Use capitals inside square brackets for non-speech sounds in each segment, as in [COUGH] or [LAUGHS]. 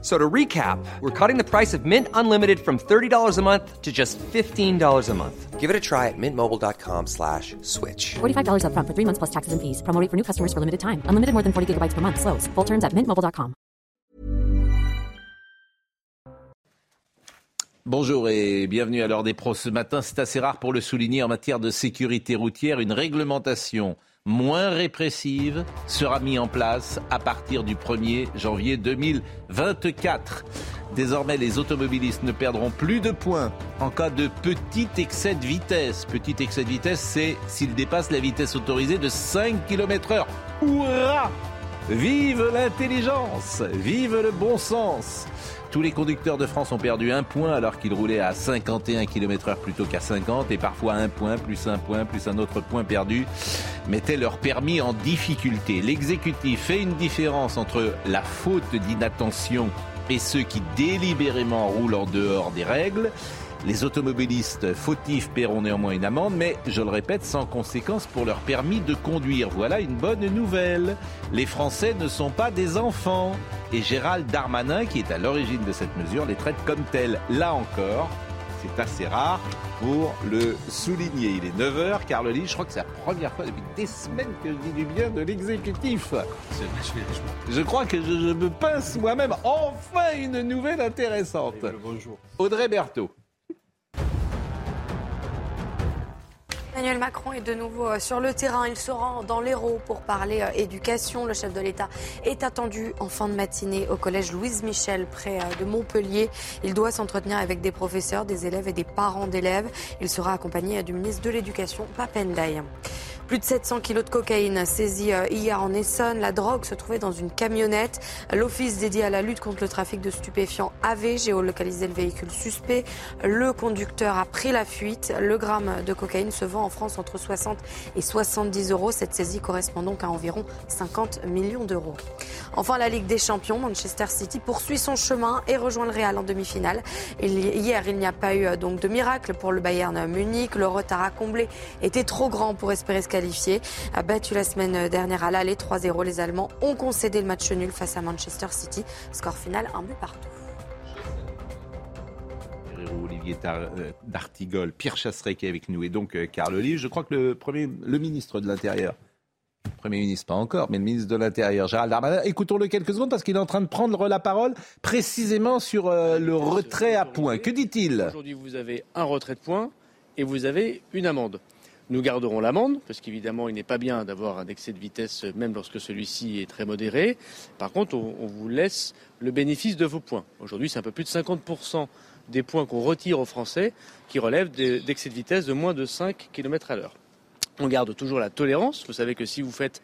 So to recap, we're cutting the price of Mint Unlimited from $30 a month to just $15 a month. Give it a try at mintmobile.com slash switch. $45 upfront for three months plus taxes and fees. Promo rate for new customers for limited time. Unlimited more than 40 gigabytes per month. Slows. Full terms at mintmobile.com. Bonjour et bienvenue à l'heure des pros. Ce matin, c'est assez rare pour le souligner en matière de sécurité routière. Une réglementation moins répressive sera mise en place à partir du 1er janvier 2024. Désormais, les automobilistes ne perdront plus de points en cas de petit excès de vitesse. Petit excès de vitesse, c'est s'il dépasse la vitesse autorisée de 5 km heure. Hurrah Vive l'intelligence Vive le bon sens tous les conducteurs de France ont perdu un point alors qu'ils roulaient à 51 km/h plutôt qu'à 50 et parfois un point, plus un point, plus un autre point perdu mettait leur permis en difficulté. L'exécutif fait une différence entre la faute d'inattention et ceux qui délibérément roulent en dehors des règles. Les automobilistes fautifs paieront néanmoins une amende, mais je le répète, sans conséquence pour leur permis de conduire. Voilà une bonne nouvelle. Les Français ne sont pas des enfants. Et Gérald Darmanin, qui est à l'origine de cette mesure, les traite comme tels. Là encore, c'est assez rare pour le souligner. Il est 9h, Carl Lee, je crois que c'est la première fois depuis des semaines que je dis du bien de l'exécutif. Je crois que je, je me pince moi-même. Enfin une nouvelle intéressante. Bonjour. Audrey Berthaud. Emmanuel Macron est de nouveau euh, sur le terrain. Il se rend dans l'Hérault pour parler euh, éducation. Le chef de l'État est attendu en fin de matinée au collège Louise Michel près euh, de Montpellier. Il doit s'entretenir avec des professeurs, des élèves et des parents d'élèves. Il sera accompagné du ministre de l'Éducation, Papendaï. Plus de 700 kilos de cocaïne saisis hier en Essonne. La drogue se trouvait dans une camionnette. L'office dédié à la lutte contre le trafic de stupéfiants avait géolocalisé le véhicule suspect. Le conducteur a pris la fuite. Le gramme de cocaïne se vend en France entre 60 et 70 euros. Cette saisie correspond donc à environ 50 millions d'euros. Enfin, la Ligue des Champions, Manchester City poursuit son chemin et rejoint le Real en demi-finale. Hier, il n'y a pas eu donc de miracle pour le Bayern Munich. Le retard à combler était trop grand pour espérer se qualifier. Battu la semaine dernière à l'aller 3-0, les Allemands ont concédé le match nul face à Manchester City. Score final, un but partout. Olivier euh, D'Artigol, Pierre Chasseret qui est avec nous et donc euh, Carl Olive. Je crois que le, premier, le ministre de l'Intérieur, Premier ministre, pas encore, mais le ministre de l'Intérieur, Gérald Darmanin. Écoutons-le quelques secondes parce qu'il est en train de prendre la parole précisément sur euh, le retrait à points. Que dit-il? Aujourd'hui, vous avez un retrait de points et vous avez une amende. Nous garderons l'amende, parce qu'évidemment, il n'est pas bien d'avoir un excès de vitesse, même lorsque celui-ci est très modéré. Par contre, on, vous laisse le bénéfice de vos points. Aujourd'hui, c'est un peu plus de 50% des points qu'on retire aux Français qui relèvent d'excès de vitesse de moins de 5 km à l'heure. On garde toujours la tolérance. Vous savez que si vous faites,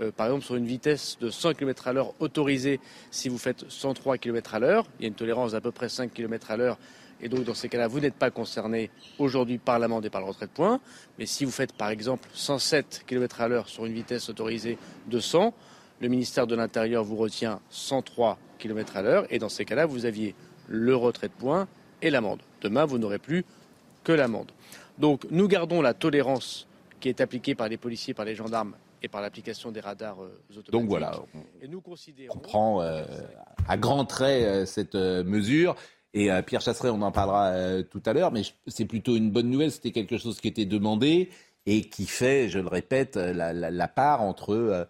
euh, par exemple, sur une vitesse de 100 km à l'heure autorisée, si vous faites 103 km à l'heure, il y a une tolérance d'à peu près 5 km à l'heure. Et donc, dans ces cas-là, vous n'êtes pas concerné aujourd'hui par l'amende et par le retrait de points. Mais si vous faites, par exemple, 107 km à l'heure sur une vitesse autorisée de 100, le ministère de l'Intérieur vous retient 103 km à l'heure. Et dans ces cas-là, vous aviez le retrait de points et l'amende. Demain, vous n'aurez plus que l'amende. Donc nous gardons la tolérance qui est appliquée par les policiers, par les gendarmes et par l'application des radars euh, automatiques. Donc voilà, on, et nous considérons... prend euh, à grands traits euh, cette mesure. Et Pierre Chasseret, on en parlera tout à l'heure, mais c'est plutôt une bonne nouvelle. C'était quelque chose qui était demandé et qui fait, je le répète, la, part entre,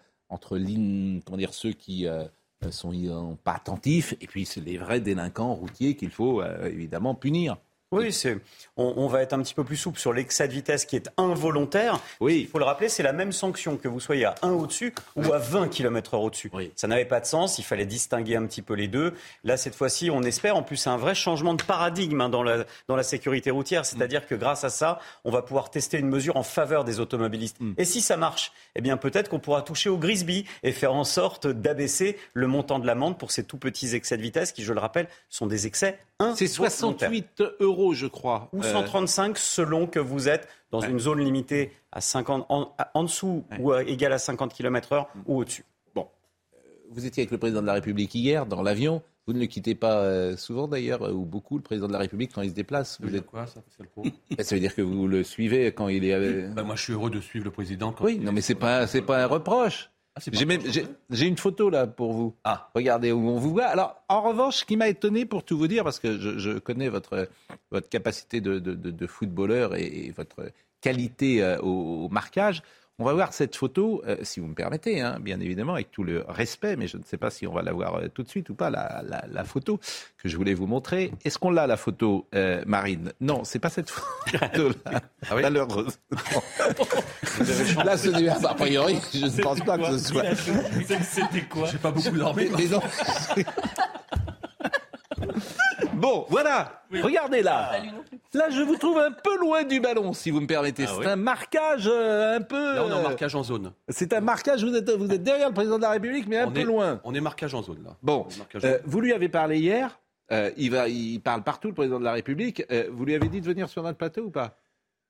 ceux qui euh, sont pas attentifs, et puis les vrais délinquants routiers qu'il faut euh, évidemment punir. Oui, c'est, on, va être un petit peu plus souple sur l'excès de vitesse qui est involontaire. Oui. Il faut le rappeler, c'est la même sanction que vous soyez à 1 au-dessus ou à 20 km/h au-dessus. Ça n'avait pas de sens, il fallait distinguer un petit peu les deux. Là, cette fois-ci, on espère, en plus, c'est un vrai changement de paradigme hein, dans, la, dans la sécurité routière. C'est-à-dire que grâce à ça, on va pouvoir tester une mesure en faveur des automobilistes. Mm. Et si ça marche, eh bien peut-être qu'on pourra toucher au Grisby et faire en sorte d'abaisser le montant de l'amende pour ces tout petits excès de vitesse qui, je le rappelle, sont des excès c'est 68 euros, je crois. Ou 135 euh, selon que vous êtes dans une zone limitée à 50, en, dessous ou égal à 50 km/h ou au-dessus. Bon. vous étiez avec le président de la République hier dans l'avion. Vous ne le quittez pas euh, souvent d'ailleurs, ou beaucoup, le président de la République, quand il se déplace. Vous êtes quoi, ça, [LAUGHS] bah, Ça veut dire que vous le suivez quand il est. Bah, moi, je suis heureux de suivre le président. Quand oui, non, mais c'est pas, c'est pas un reproche. Ah, j'ai une photo là pour vous. Ah. Regardez où on vous voit. Alors, en revanche, ce qui m'a étonné pour tout vous dire, parce que je, connais votre, votre capacité de, de, footballeur et, votre qualité euh, au, marquage, on va voir cette photo, euh, si vous me permettez, hein, bien évidemment, avec tout le respect, mais je ne sais pas si on va la voir euh, tout de suite ou pas, la, la, photo que je voulais vous montrer. Est-ce qu'on l'a, la photo, euh, Marine? Non, c'est pas cette photo-là, [LAUGHS] ah oui. malheureusement. là, ce n'est a priori, je ne pense pas que ce soit... C'était quoi? J'ai pas beaucoup dormi. [LAUGHS] Bon, voilà. Regardez là. Là, je vous trouve un peu loin du ballon, si vous me permettez. Ah c'est un marquage euh, un peu. Là, on est en euh, marquage en zone. C'est un marquage. Vous êtes, vous êtes derrière le président de la République, mais un peu loin. On est marquage en zone là. Bon. Euh, vous lui avez parlé hier. il va, il parle partout, le président de la République. vous lui avez dit de venir sur notre plateau ou pas?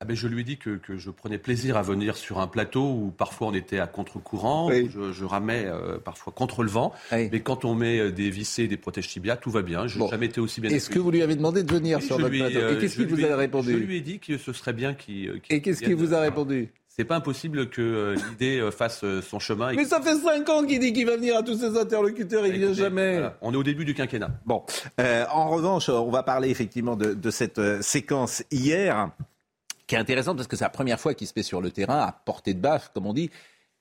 Ah ben je lui ai dit que, que, je prenais plaisir à venir sur un plateau où parfois on était à contre-courant, je, je, ramais euh, parfois contre le vent. Mais quand on met euh, des vissés et des protèges tibia, tout va bien. Je n'ai jamais été aussi bien. Est-ce que vous lui avez demandé de venir sur notre plateau Et euh, qu'est-ce qu'il vous a répondu Je lui ai dit que ce serait bien qu'il. et qu'est-ce qu'il vous a répondu c'est pas impossible que l'idée fasse son chemin. Mais ça fait cinq ans qu'il dit qu'il va venir à tous ses interlocuteurs, il vient jamais. On est au début du quinquennat. Bon, en revanche, on va parler effectivement de, de cette séquence hier qui est intéressante parce que c'est la première fois qu'il se met sur le terrain à portée de baffe, comme on dit.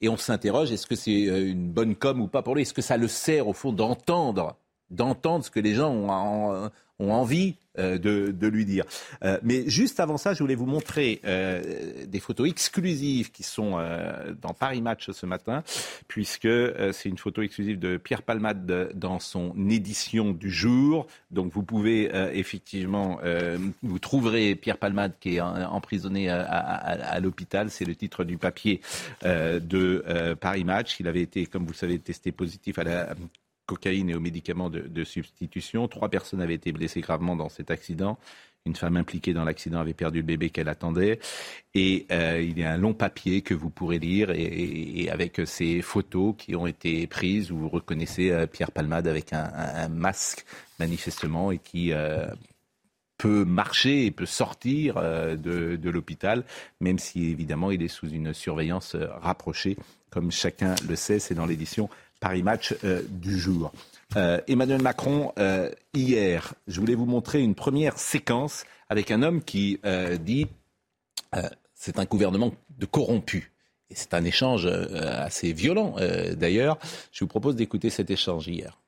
Et on s'interroge, est-ce que c'est euh, une bonne com ou pas pour lui? Est-ce que ça le sert au fond d'entendre, d'entendre ce que les gens ont, ont envie euh, de, lui dire. Euh, mais juste avant ça, je voulais vous montrer euh, des photos exclusives qui sont dans Paris Match ce matin, puisque c'est une photo exclusive de Pierre Palmade dans son édition du jour. Donc vous pouvez effectivement, vous trouverez Pierre Palmade qui est emprisonné à, à l'hôpital. C'est le titre du papier de Paris Match. Il avait été, comme vous le savez, testé positif à la cocaïne et aux médicaments de, substitution. Trois personnes avaient été blessées gravement dans cet accident. Une femme impliquée dans l'accident avait perdu le bébé qu'elle attendait. Et euh, il y a un long papier que vous pourrez lire et, avec ces photos qui ont été prises où vous reconnaissez euh, Pierre Palmade avec un, masque manifestement et qui euh, peut marcher et peut sortir de, de l'hôpital, même si évidemment il est sous une surveillance rapprochée. Comme chacun le sait, c'est dans l'édition Paris Match euh, du jour. Euh, Emmanuel Macron, euh, hier, je voulais vous montrer une première séquence avec un homme qui dit c'est un gouvernement de corrompus. Et c'est un échange assez violent d'ailleurs. Je vous propose d'écouter cet échange hier.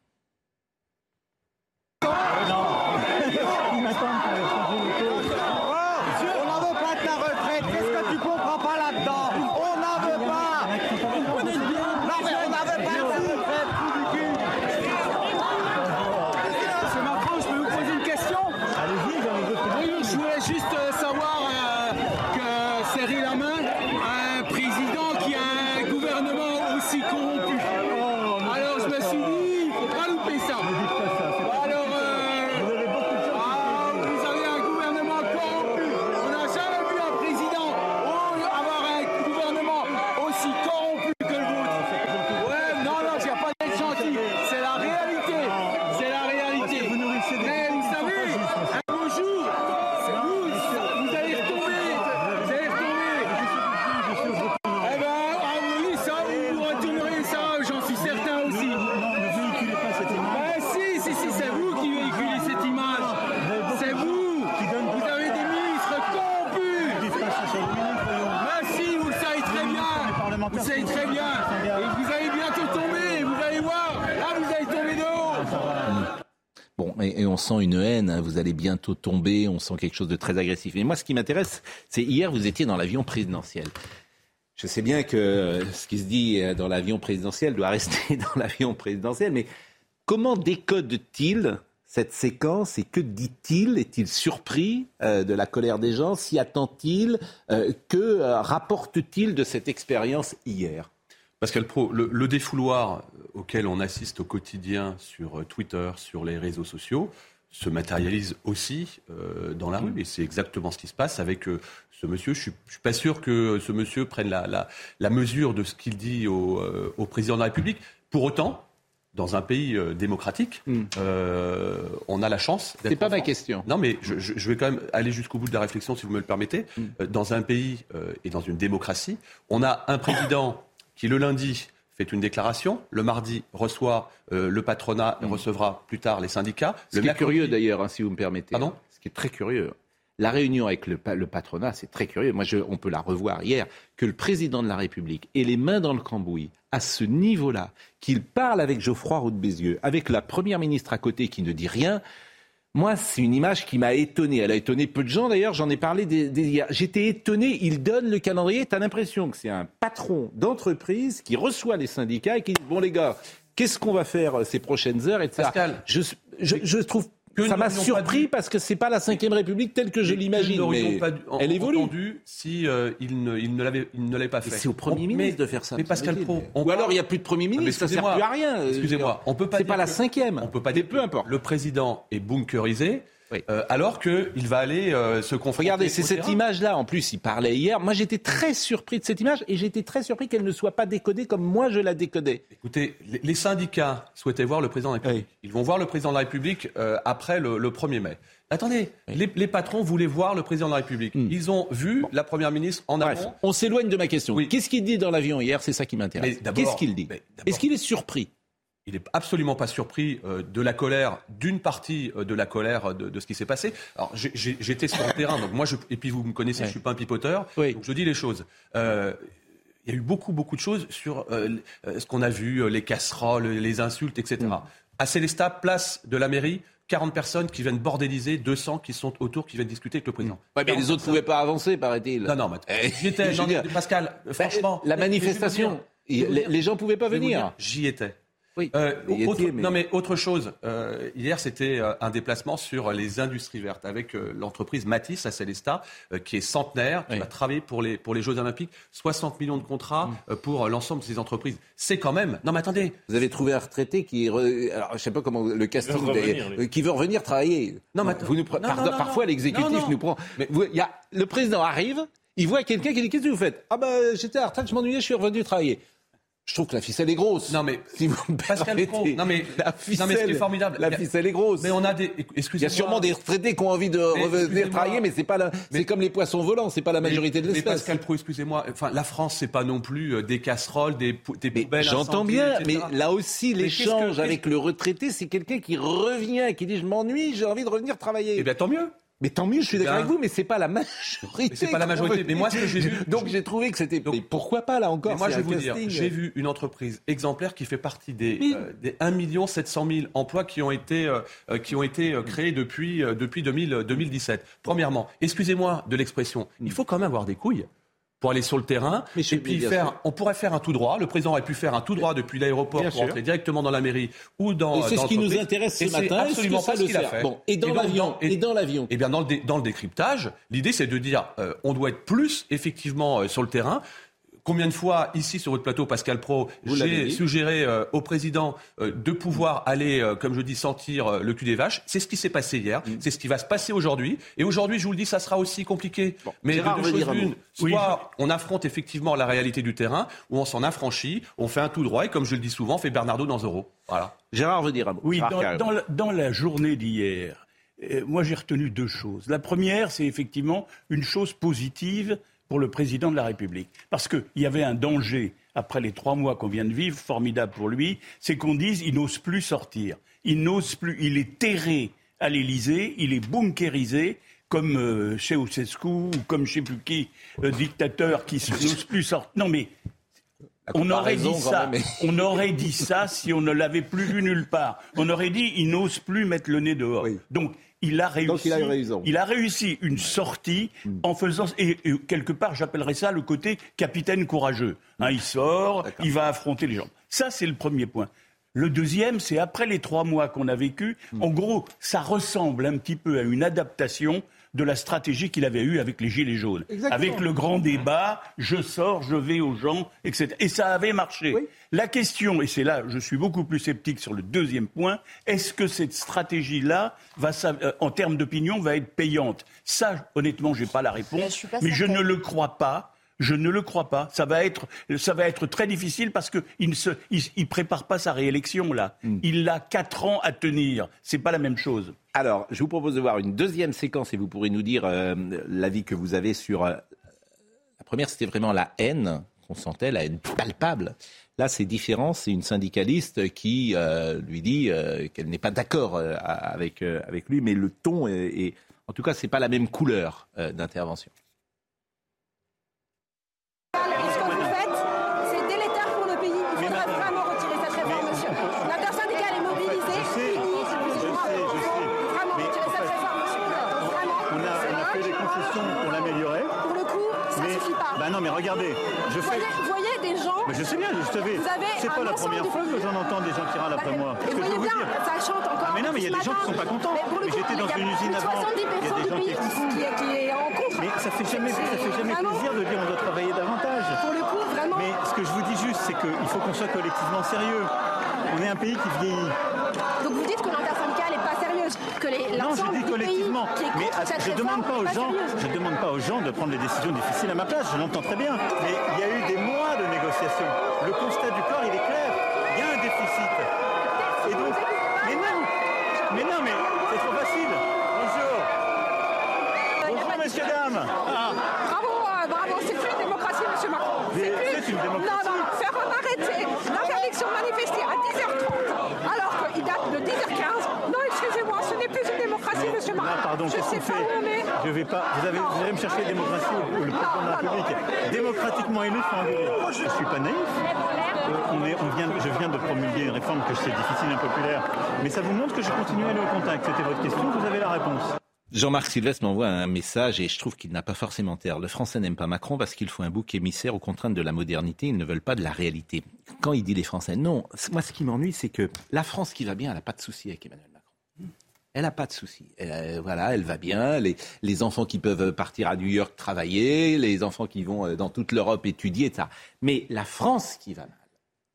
Sent une haine, hein. vous allez bientôt tomber, on sent quelque chose de très agressif. Mais moi, ce qui m'intéresse, c'est hier, vous étiez dans l'avion présidentiel. Je sais bien que euh, ce qui se dit euh, dans l'avion présidentiel doit rester [LAUGHS] dans l'avion présidentiel, mais comment décode-t-il cette séquence et que dit-il? Est-il surpris euh, de la colère des gens? S'y attend-il Que rapporte-t-il de cette expérience hier? Pascal Pro, le, défouloir auquel on assiste au quotidien sur Twitter, sur les réseaux sociaux, se matérialise aussi euh, dans la rue. Et c'est exactement ce qui se passe avec euh, ce monsieur. Je ne suis, pas sûr que ce monsieur prenne la, mesure de ce qu'il dit au, euh, au, président de la République. Pour autant, dans un pays euh, démocratique, hmm. euh, on a la chance d'être. C'est pas ma question. Non, mais je, vais quand même aller jusqu'au bout de la réflexion, si vous me le permettez. Hmm. Euh, dans un pays et dans une démocratie, on a un président qui, le lundi, fait une déclaration, le mardi reçoit le patronat et hmm. recevra plus tard les syndicats. Ce qui est curieux d'ailleurs, hein, si vous me permettez. Pardon? Ce qui est très curieux. La réunion avec le, patronat, c'est très curieux. Moi, on peut la revoir hier, que le président de la République ait les mains dans le cambouis à ce niveau-là, qu'il parle avec Geoffroy Roux de Bézieux, avec la première ministre à côté qui ne dit rien. Moi, c'est une image qui m'a étonné. Elle a étonné peu de gens, d'ailleurs, j'en ai parlé hier. J'étais étonné, il donne le calendrier. Tu as l'impression que c'est un patron d'entreprise qui reçoit les syndicats et qui dit Bon, les gars, qu'est-ce qu'on va faire ces prochaines heures etc. Pascal, je, je, je trouve ça m'a surpris parce que c'est pas la Ve République telle que je l'imagine. Mais pas elle évolue. entendu si euh, il ne, il ne l'avait pas fait. C'est au Premier ministre de faire ça. Mais Pascal Pro. Ou alors il n'y a plus de Premier ministre, ça ne sert plus à rien. Excusez-moi, on peut pas. C'est pas la cinquième. On peut pas dire. Peu importe. Le président est bunkerisé. Euh, alors qu'il va aller euh, se confronter. Regardez, c'est cette image-là. En plus, il parlait hier. Moi, j'étais très surpris de cette image et j'étais très surpris qu'elle ne soit pas décodée comme moi je la décodais. Écoutez, les, syndicats souhaitaient voir le président de la République. Ils vont voir le président de la République euh, après le, 1er mai. Attendez, les, patrons voulaient voir le président de la République. Hmm. Ils ont vu la première ministre en amont. On s'éloigne de ma question. Qu'est-ce qu'il dit dans l'avion hier? C'est ça qui m'intéresse. Qu'est-ce qu'il dit? Est-ce qu'il est surpris? Il n'est absolument pas surpris euh, de la colère, d'une partie euh, de la colère de, ce qui s'est passé. Alors j'étais sur le terrain, donc moi, je, et puis vous me connaissez, je je suis pas un pipoteur, donc je dis les choses. Euh, il y a eu beaucoup, beaucoup de choses sur ce qu'on a vu, les casseroles, les insultes, etc. Mm. À Célestat, place de la mairie, 40 personnes qui viennent bordéliser, 200 qui sont autour, qui viennent discuter avec le président. Mm. mais les autres ne pouvaient pas avancer, paraît-il. Non, non, mais eh, [LAUGHS] j'étais, [LAUGHS] Pascal, franchement. La manifestation, les, gens ne pouvaient pas venir. J'y étais. Euh, non, mais autre chose. Euh, hier, c'était euh, un déplacement sur les industries vertes avec l'entreprise Matisse à Célestat, qui est centenaire, qui va travailler pour les, pour les Jeux Olympiques. 60 millions de contrats mm. pour l'ensemble de ces entreprises. C'est quand même. Non, mais attendez. Vous avez trouvé un retraité qui. Alors, je sais pas comment le casting. qui veut revenir travailler. Non, mais vous nous... Parfois, l'exécutif nous prend. Mais y a... Le président arrive, il voit quelqu'un qui dit Qu'est-ce que vous faites? Ah, ben, j'étais à la retraite, je m'ennuyais, je suis revenu travailler. Je trouve que la ficelle est grosse. Non mais si vous Pascal Pro, non mais la ficelle, non mais formidable. La ficelle est grosse. Mais on a des excusez-moi. Il y a sûrement des retraités qui ont envie de revenir travailler mais c'est pas la c'est comme les poissons volants, c'est pas la majorité de l'espèce. Mais Pascal Pro, excusez-moi, enfin la France c'est pas non plus euh, des casseroles, des des poubelles J'entends bien, mais là aussi l'échange avec le retraité, c'est quelqu'un qui revient qui dit je m'ennuie, j'ai envie de revenir travailler. Eh bien tant mieux. Mais tant mieux, je suis d'accord avec vous, mais c'est pas la majorité. C'est pas la majorité. Mais moi, ce que j'ai vu. Donc j'ai trouvé que c'était. Mais pourquoi pas là encore Moi, je vais vous dire, j'ai vu une entreprise exemplaire qui fait partie des, euh, des 1 700 000 emplois qui ont été, euh, euh, qui ont été créés depuis, depuis 2000, 2017. Premièrement, excusez-moi de l'expression, il faut quand même avoir des couilles pour aller sur le terrain. et puis faire, on pourrait faire un tout droit. Le président aurait pu faire un tout droit depuis l'aéroport pour entrer directement dans la mairie ou dans. Et c'est ce qui nous intéresse ce matin. absolument pas ce qu'il a fait. Bon, et dans l'avion. Et, dans l'avion. Eh bien, dans le, dans le décryptage, l'idée c'est de dire, euh, on doit être plus effectivement euh, sur le terrain. Combien de fois, ici sur votre plateau, Pascal Pro, j'ai suggéré euh, au président euh, de pouvoir aller, euh, comme je dis, sentir le cul des vaches C'est ce qui s'est passé hier, mm. c'est ce qui va se passer aujourd'hui. Et aujourd'hui, je vous le dis, ça sera aussi compliqué. Mais de deux choses l'une, soit on affronte effectivement la réalité du terrain, ou on s'en affranchit, on fait un tout droit, et comme je le dis souvent, on fait Bernardo dans Euro. Voilà. Gérard veut dire un mot. Oui, dans, dans la journée d'hier, moi j'ai retenu deux choses. La première, c'est effectivement une chose positive pour le président de la République. Parce qu'il y avait un danger, après les trois mois qu'on vient de vivre, formidable pour lui, c'est qu'on dise il n'ose plus sortir. Il n'ose plus, il est terré à l'Élysée, il est bunkérisé, comme euh, chez Ceausescu ou comme je ne sais plus qui, euh, dictateur qui n'ose plus sortir. Non mais on aurait dit ça. on aurait dit ça si on ne l'avait plus vu nulle part. On aurait dit il n'ose plus mettre le nez dehors. Donc il a réussi, il a, réussi une sortie hmm. en faisant et, quelque part j'appellerais ça le côté capitaine courageux. Hein, il sort, il va affronter les gens. Ça c'est le premier point. Le deuxième, c'est après les trois mois qu'on a vécu. Hmm. En gros, ça ressemble un petit peu à une adaptation de la stratégie qu'il avait eue avec les Gilets jaunes. Avec le grand débat, je sors, je vais aux gens, etc. Et ça avait marché. La question, et c'est là, je suis beaucoup plus sceptique sur le deuxième point, est-ce que cette stratégie-là, euh, en termes d'opinion, va être payante? Ça, honnêtement, je n'ai pas la réponse, mais je ne le crois pas Je ne le crois pas. Ça va être, ça va être très difficile parce qu'il ne se, il, prépare pas sa réélection là. Hmm. Il a quatre ans à tenir. C'est pas la même chose. Alors, je vous propose de voir une deuxième séquence et vous pourrez nous dire euh, l'avis que vous avez sur. Euh, la première, c'était vraiment la haine qu'on sentait, la haine palpable. Là, c'est différent. C'est une syndicaliste qui euh, lui dit qu'elle n'est pas d'accord avec, avec lui, mais le ton est, en tout cas, c'est pas la même couleur d'intervention. Regardez, je fais. Vous voyez, des gens. Mais je sais bien, je savais. C'est pas la première fois que j'en entends des gens qui râlent après moi. Ce que je veux bien, ça chante encore. mais non, mais il y a des gens qui sont pas contents. Mais, j'étais dans une usine avant. Il y a des gens qui, qui, est en contre. Mais ça fait jamais, ça fait jamais plaisir de dire on doit travailler davantage. Pour le coup, vraiment. Mais ce que je vous dis juste, c'est qu'il faut qu'on soit collectivement sérieux. On est un pays qui vieillit. Donc vous dites que l'intersyndicale n'est pas sérieuse, que les Non, je dis collectivement. mais je demande pas aux gens, je demande pas aux gens de prendre des décisions difficiles à ma place. Je l'entends très bien. Mais il y a eu des mois de négociations. Le constat du corps, il est clair. Il y a un déficit. Et donc, mais non, mais non, mais c'est trop facile. Bonjour. Bonjour, messieurs, dames. Ah. Bravo, euh, bravo. C'est plus une démocratie, monsieur Macron. C'est une démocratie. Non, non, faire arrêter l'interdiction de manifester à 10h30 alors qu'il date de 10h15. Non, excusez-moi, ce n'est plus une démocratie, monsieur Macron. Non, pardon, qu'est-ce qu'on fait Je vais pas. Vous, avez, vous allez me chercher la démocratie ou le président de la République démocratiquement élu sans Je ne suis pas naïf. Euh, on est, on vient, je viens de promulguer une réforme que je sais difficile, impopulaire. Mais ça vous montre que je continue à aller au contact. C'était votre question, vous avez la réponse. Jean-Marc Sylvestre m'envoie un message et je trouve qu'il n'a pas forcément tort. Le Français n'aime pas Macron parce qu'il faut un bouc émissaire aux contraintes de la modernité. Ils ne veulent pas de la réalité. Quand il dit les Français, non. Moi, ce qui m'ennuie, c'est que la France qui va bien, elle n'a pas de souci avec Emmanuel Macron. Elle n'a pas de souci. Euh, voilà, elle va bien. Les, enfants qui peuvent partir à New York travailler, les enfants qui vont euh, dans toute l'Europe étudier, etc. Mais la France qui va mal.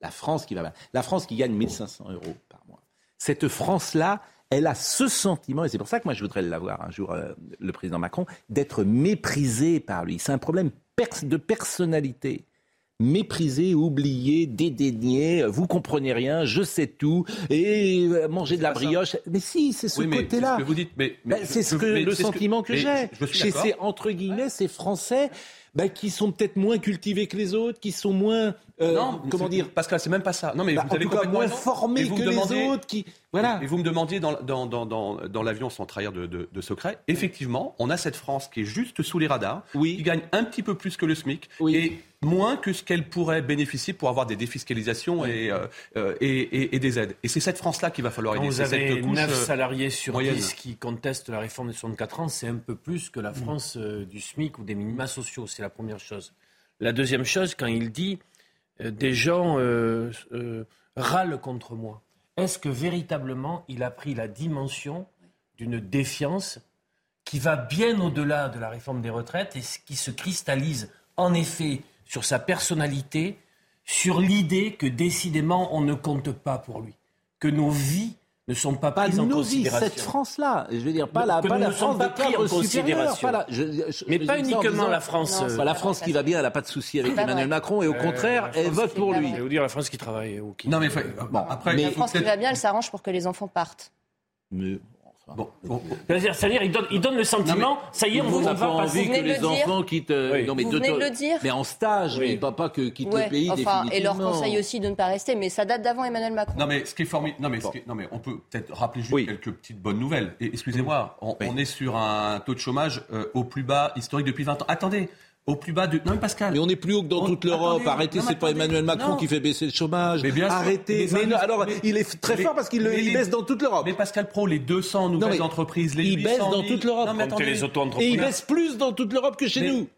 La France qui va mal. La France qui gagne 1500 euros par mois. Cette France-là, elle a ce sentiment, et c'est pour ça que moi je voudrais l'avoir un jour, euh, le président Macron, d'être méprisé par lui. C'est un problème de personnalité. Méprisé, oublié, dédaigné, vous comprenez rien, je sais tout, et euh, manger de la brioche. Mais si, c'est ce côté-là. C'est vous dites, mais, ben, c'est ce le sentiment que, j'ai. Chez ces entre guillemets, ces Français bah, qui sont peut-être moins cultivés que les autres, qui sont moins euh, non, comment dire Pascal, c'est même pas ça. Non, mais bah, vous avez moins formés que les autres. Qui voilà. Et vous me demandiez dans, dans, dans, dans, l'avion sans trahir de, de, secret. Effectivement, on a cette France qui est juste sous les radars, oui. qui gagne un petit peu plus que le SMIC oui. et moins que ce qu'elle pourrait bénéficier pour avoir des défiscalisations et, euh, euh, et, et, des aides. Et c'est cette France-là qu'il va falloir aider. Vous avez 9 salariés sur 10 qui contestent la réforme de 64 ans, c'est un peu plus que la mm. France du SMIC ou des minima sociaux. C'est la première chose. La deuxième chose, quand il dit euh, des gens euh, euh, râlent contre moi. Est-ce que véritablement il a pris la dimension d'une défiance qui va bien au-delà de la réforme des retraites et qui se cristallise en effet sur sa personnalité, sur l'idée que décidément on ne compte pas pour lui, que nos vies ne sont pas, pas prises en considération. cette France-là, je veux dire pas la, pas la France pas pris en considération. mais pas uniquement la France. Non, euh, la France qui va bien, elle n'a pas de souci avec Emmanuel Macron et au euh, contraire, elle vote pour lui. Je vais vous dire la France qui travaille ou qui. Non mais bon, après, la France qui va bien, elle s'arrange pour que les enfants partent. Mais Bon, C'est-à-dire, il donne, il donne le sentiment, ça y est, on vous, va pas envie que les enfants quittent. Euh, non, mais vous venez de le dire. Mais en stage, oui. mais pas, pas que quittent le pays. Enfin, et leur conseil aussi de ne pas rester, mais ça date d'avant Emmanuel Macron. Non, mais ce qui est formidable. Non, mais, non, mais on peut peut-être rappeler juste quelques petites bonnes nouvelles. Excusez-moi, on, est sur un taux de chômage euh, au plus bas historique depuis 20 ans. Attendez, au plus bas de. Non, mais Pascal. Mais on est plus haut que dans toute l'Europe. Arrêtez, c'est pas Emmanuel Macron qui fait baisser le chômage. Mais bien Arrêtez. Mais, alors, il est très fort parce qu'il baisse dans toute l'Europe. Mais Pascal Pro, les 200 nouvelles entreprises, les Il baisse dans toute l'Europe. Et il baisse plus dans toute l'Europe que chez nous.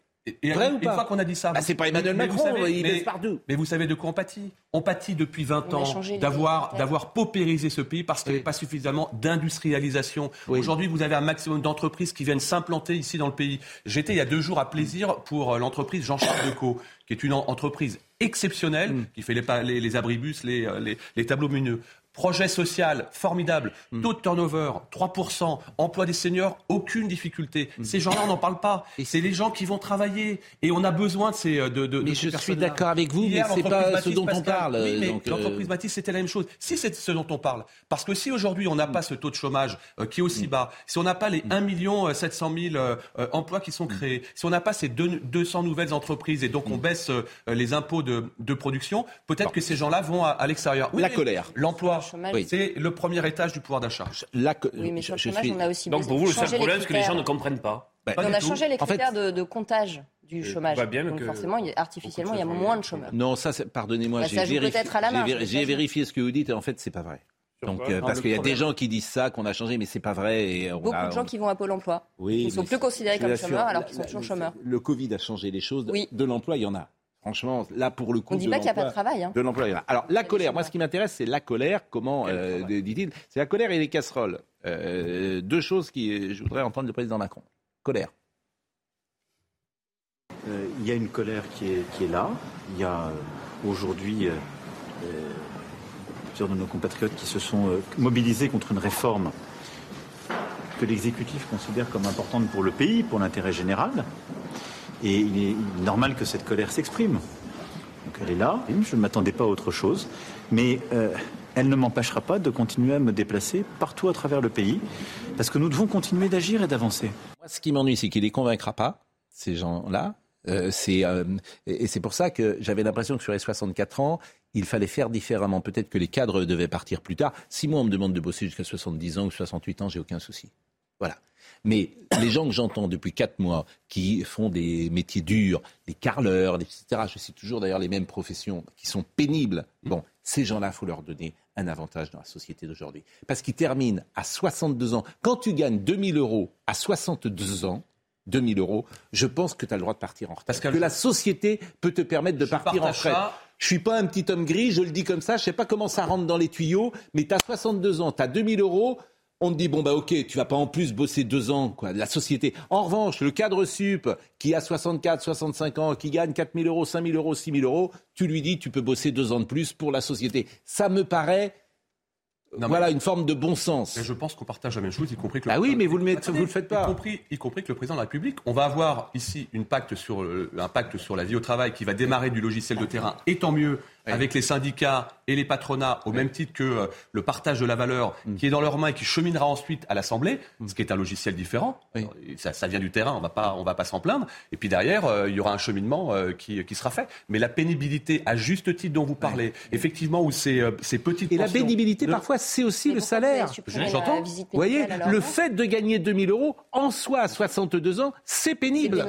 Et, Vrai une, fois qu'on a dit ça, bah, c'est pas Emmanuel Macron, il baisse partout. Mais vous savez de quoi on pâtit? On pâtit depuis 20 ans d'avoir d'avoir paupérisé ce pays parce qu'il n'y avait pas suffisamment d'industrialisation. Aujourd'hui, vous avez un maximum d'entreprises qui viennent s'implanter ici dans le pays. J'étais il y a deux jours à Plaisir pour euh, l'entreprise Jean-Charles Decaux, qui est une entreprise exceptionnelle, mm. qui fait les, les, les abribus, les, euh, les, les tableaux mineux Projet social formidable, Hmm. taux de turnover 3%, emploi des seniors, aucune difficulté. Hmm. Ces gens-là, on n'en parle pas. C'est les gens qui vont travailler et on a besoin de ces de, de, Mais de je suis d'accord avec vous, mais Hier, l'entreprise pas ce dont on parle, Oui, mais donc, euh, l'entreprise Matisse, c'était la même chose. Si c'est ce dont on parle, parce que si aujourd'hui on n'a pas ce taux de chômage euh, qui est aussi bas, si on n'a pas les 1 million 700 000 euh, euh, emplois qui sont créés, si on n'a pas ces deux- 200 nouvelles entreprises et donc on baisse euh, les impôts de, de production, peut-être que ces gens-là vont à, à l'extérieur. Oui, La mais colère. L'emploi, chômage. Oui. c'est le premier étage du pouvoir d'achat. Oui, mais sur le chômage, suis- on a aussi Donc pour vous, le seul problème, c'est que les gens ne comprennent pas. Bah, Pas on a tout. changé les En fait- critères de, de comptage du Je chômage. bien Donc que forcément, il y a- artificiellement, il y a moins de chômeurs. Non, ça, pardonnez-moi, Bah, j'ai vérifié, j'ai vérifié ce que vous dites et en fait, c'est pas vrai. Donc, euh, parce qu'il y a des gens qui disent ça, qu'on a changé, mais c'est pas vrai. Et on Beaucoup a- de gens qui vont à Pôle emploi, Oui, qui ne sont plus considérés comme chômeurs alors qu'ils sont toujours chômeurs. Le Covid a changé les choses. Oui. De l'emploi, il y en a. Franchement, là, pour le coup. On ne dit de pas qu'il n'y a pas de l'emploi- travail. hein. De l'emploi. Alors, la colère, moi, ce qui m'intéresse, c'est la colère. Comment, euh, dit-il? C'est la colère et les casseroles. Euh, deux choses qui, je voudrais entendre le président Macron. Colère. Euh, il y a une colère qui est, qui est là. Il y a euh, aujourd'hui euh, euh, plusieurs de nos compatriotes qui se sont euh, mobilisés contre une réforme que l'exécutif considère comme importante pour le pays, pour l'intérêt général. Et il est normal que cette colère s'exprime. Donc elle est là. Je ne m'attendais pas à autre chose. Mais euh, elle ne m'empêchera pas de continuer à me déplacer partout à travers le pays. Parce que nous devons continuer d'agir et d'avancer. Ce qui m'ennuie, c'est qu'il les convaincra pas, ces gens-là. Euh, euh, et et c'est pour ça que j'avais l'impression que sur les 64 ans, il fallait faire différemment. Peut-être que les cadres devaient partir plus tard. Si moi, on me demande de bosser jusqu'à 70 ans ou 68 ans, j'ai aucun souci. Voilà. Mais les gens que j'entends depuis 4 mois, qui font des métiers durs, les carleurs, etc., je cite toujours d'ailleurs les mêmes professions, qui sont pénibles, bon, ces gens-là, il faut leur donner un avantage dans la société d'aujourd'hui. Parce qu'ils terminent à 62 ans. Quand tu gagnes 2000 euros à 62 ans, 2000 euros, je pense que tu as le droit de partir en retraite. Parce que la société peut te permettre de partir en retraite. Je suis pas un petit homme gris, je le dis comme ça, je sais pas comment ça rentre dans les tuyaux, mais tu as 62 ans, tu as 2000 euros, on te dit, bon, bah ok, tu vas pas en plus bosser deux ans, quoi, de la société. En revanche, le cadre sup, qui a 64, 65 ans, qui gagne 4000 euros, 5000 euros, 6000 euros, tu lui dis, tu peux bosser deux ans de plus pour la société. Ça me paraît, voilà, une forme de bon sens. Je pense qu'on partage la même chose, y compris que le Ah oui, président- mais vous le mettez- Attendez, vous le faites pas. Y compris, y compris que le président de la République. On va avoir ici une pacte sur le- un pacte sur la vie au travail qui va démarrer du logiciel de terrain, et tant mieux, avec les syndicats et les patronats, au même titre que euh, le partage de la valeur Mm. qui est dans leurs mains et qui cheminera ensuite à l'Assemblée, ce qui est un logiciel différent. Alors, Ça, ça vient du terrain, on va pas, on va pas s'en plaindre. Et puis derrière, euh, il y aura un cheminement euh, qui, qui sera fait. Mais la pénibilité, à juste titre dont vous parlez, effectivement, où ces, euh, ces petites Et la pénibilité, de- parfois, c'est aussi le salaire. J'entends. Vous voyez, le fait de gagner 2000 euros, en soi, à 62 ans, c'est pénible.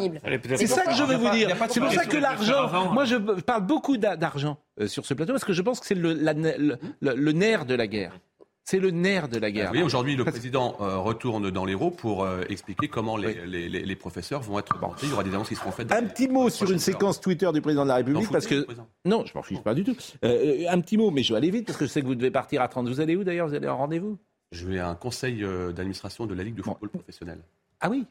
C'est ça que je veux vous dire. C'est pour ça que l'argent, moi je parle beaucoup d'a- d'argent sur ce plateau, parce que je pense que c'est le, la- le- le- le nerf de la guerre. C'est le nerf de la guerre. Vous voyez, aujourd'hui, le président euh, retourne dans l'Hérault pour euh, expliquer comment les, les- les- les professeurs vont être augmentés. Il y aura des annonces qui seront faites. Un petit mot sur une séquence Twitter du président de la République, parce que non, je m'en fiche pas du tout. Euh, un petit mot, mais je vais aller vite parce que je sais que vous devez partir à 30. Vous allez où d'ailleurs? Vous allez en rendez-vous? Je vais à un conseil euh, d'administration de la Ligue de football professionnel. Ah oui,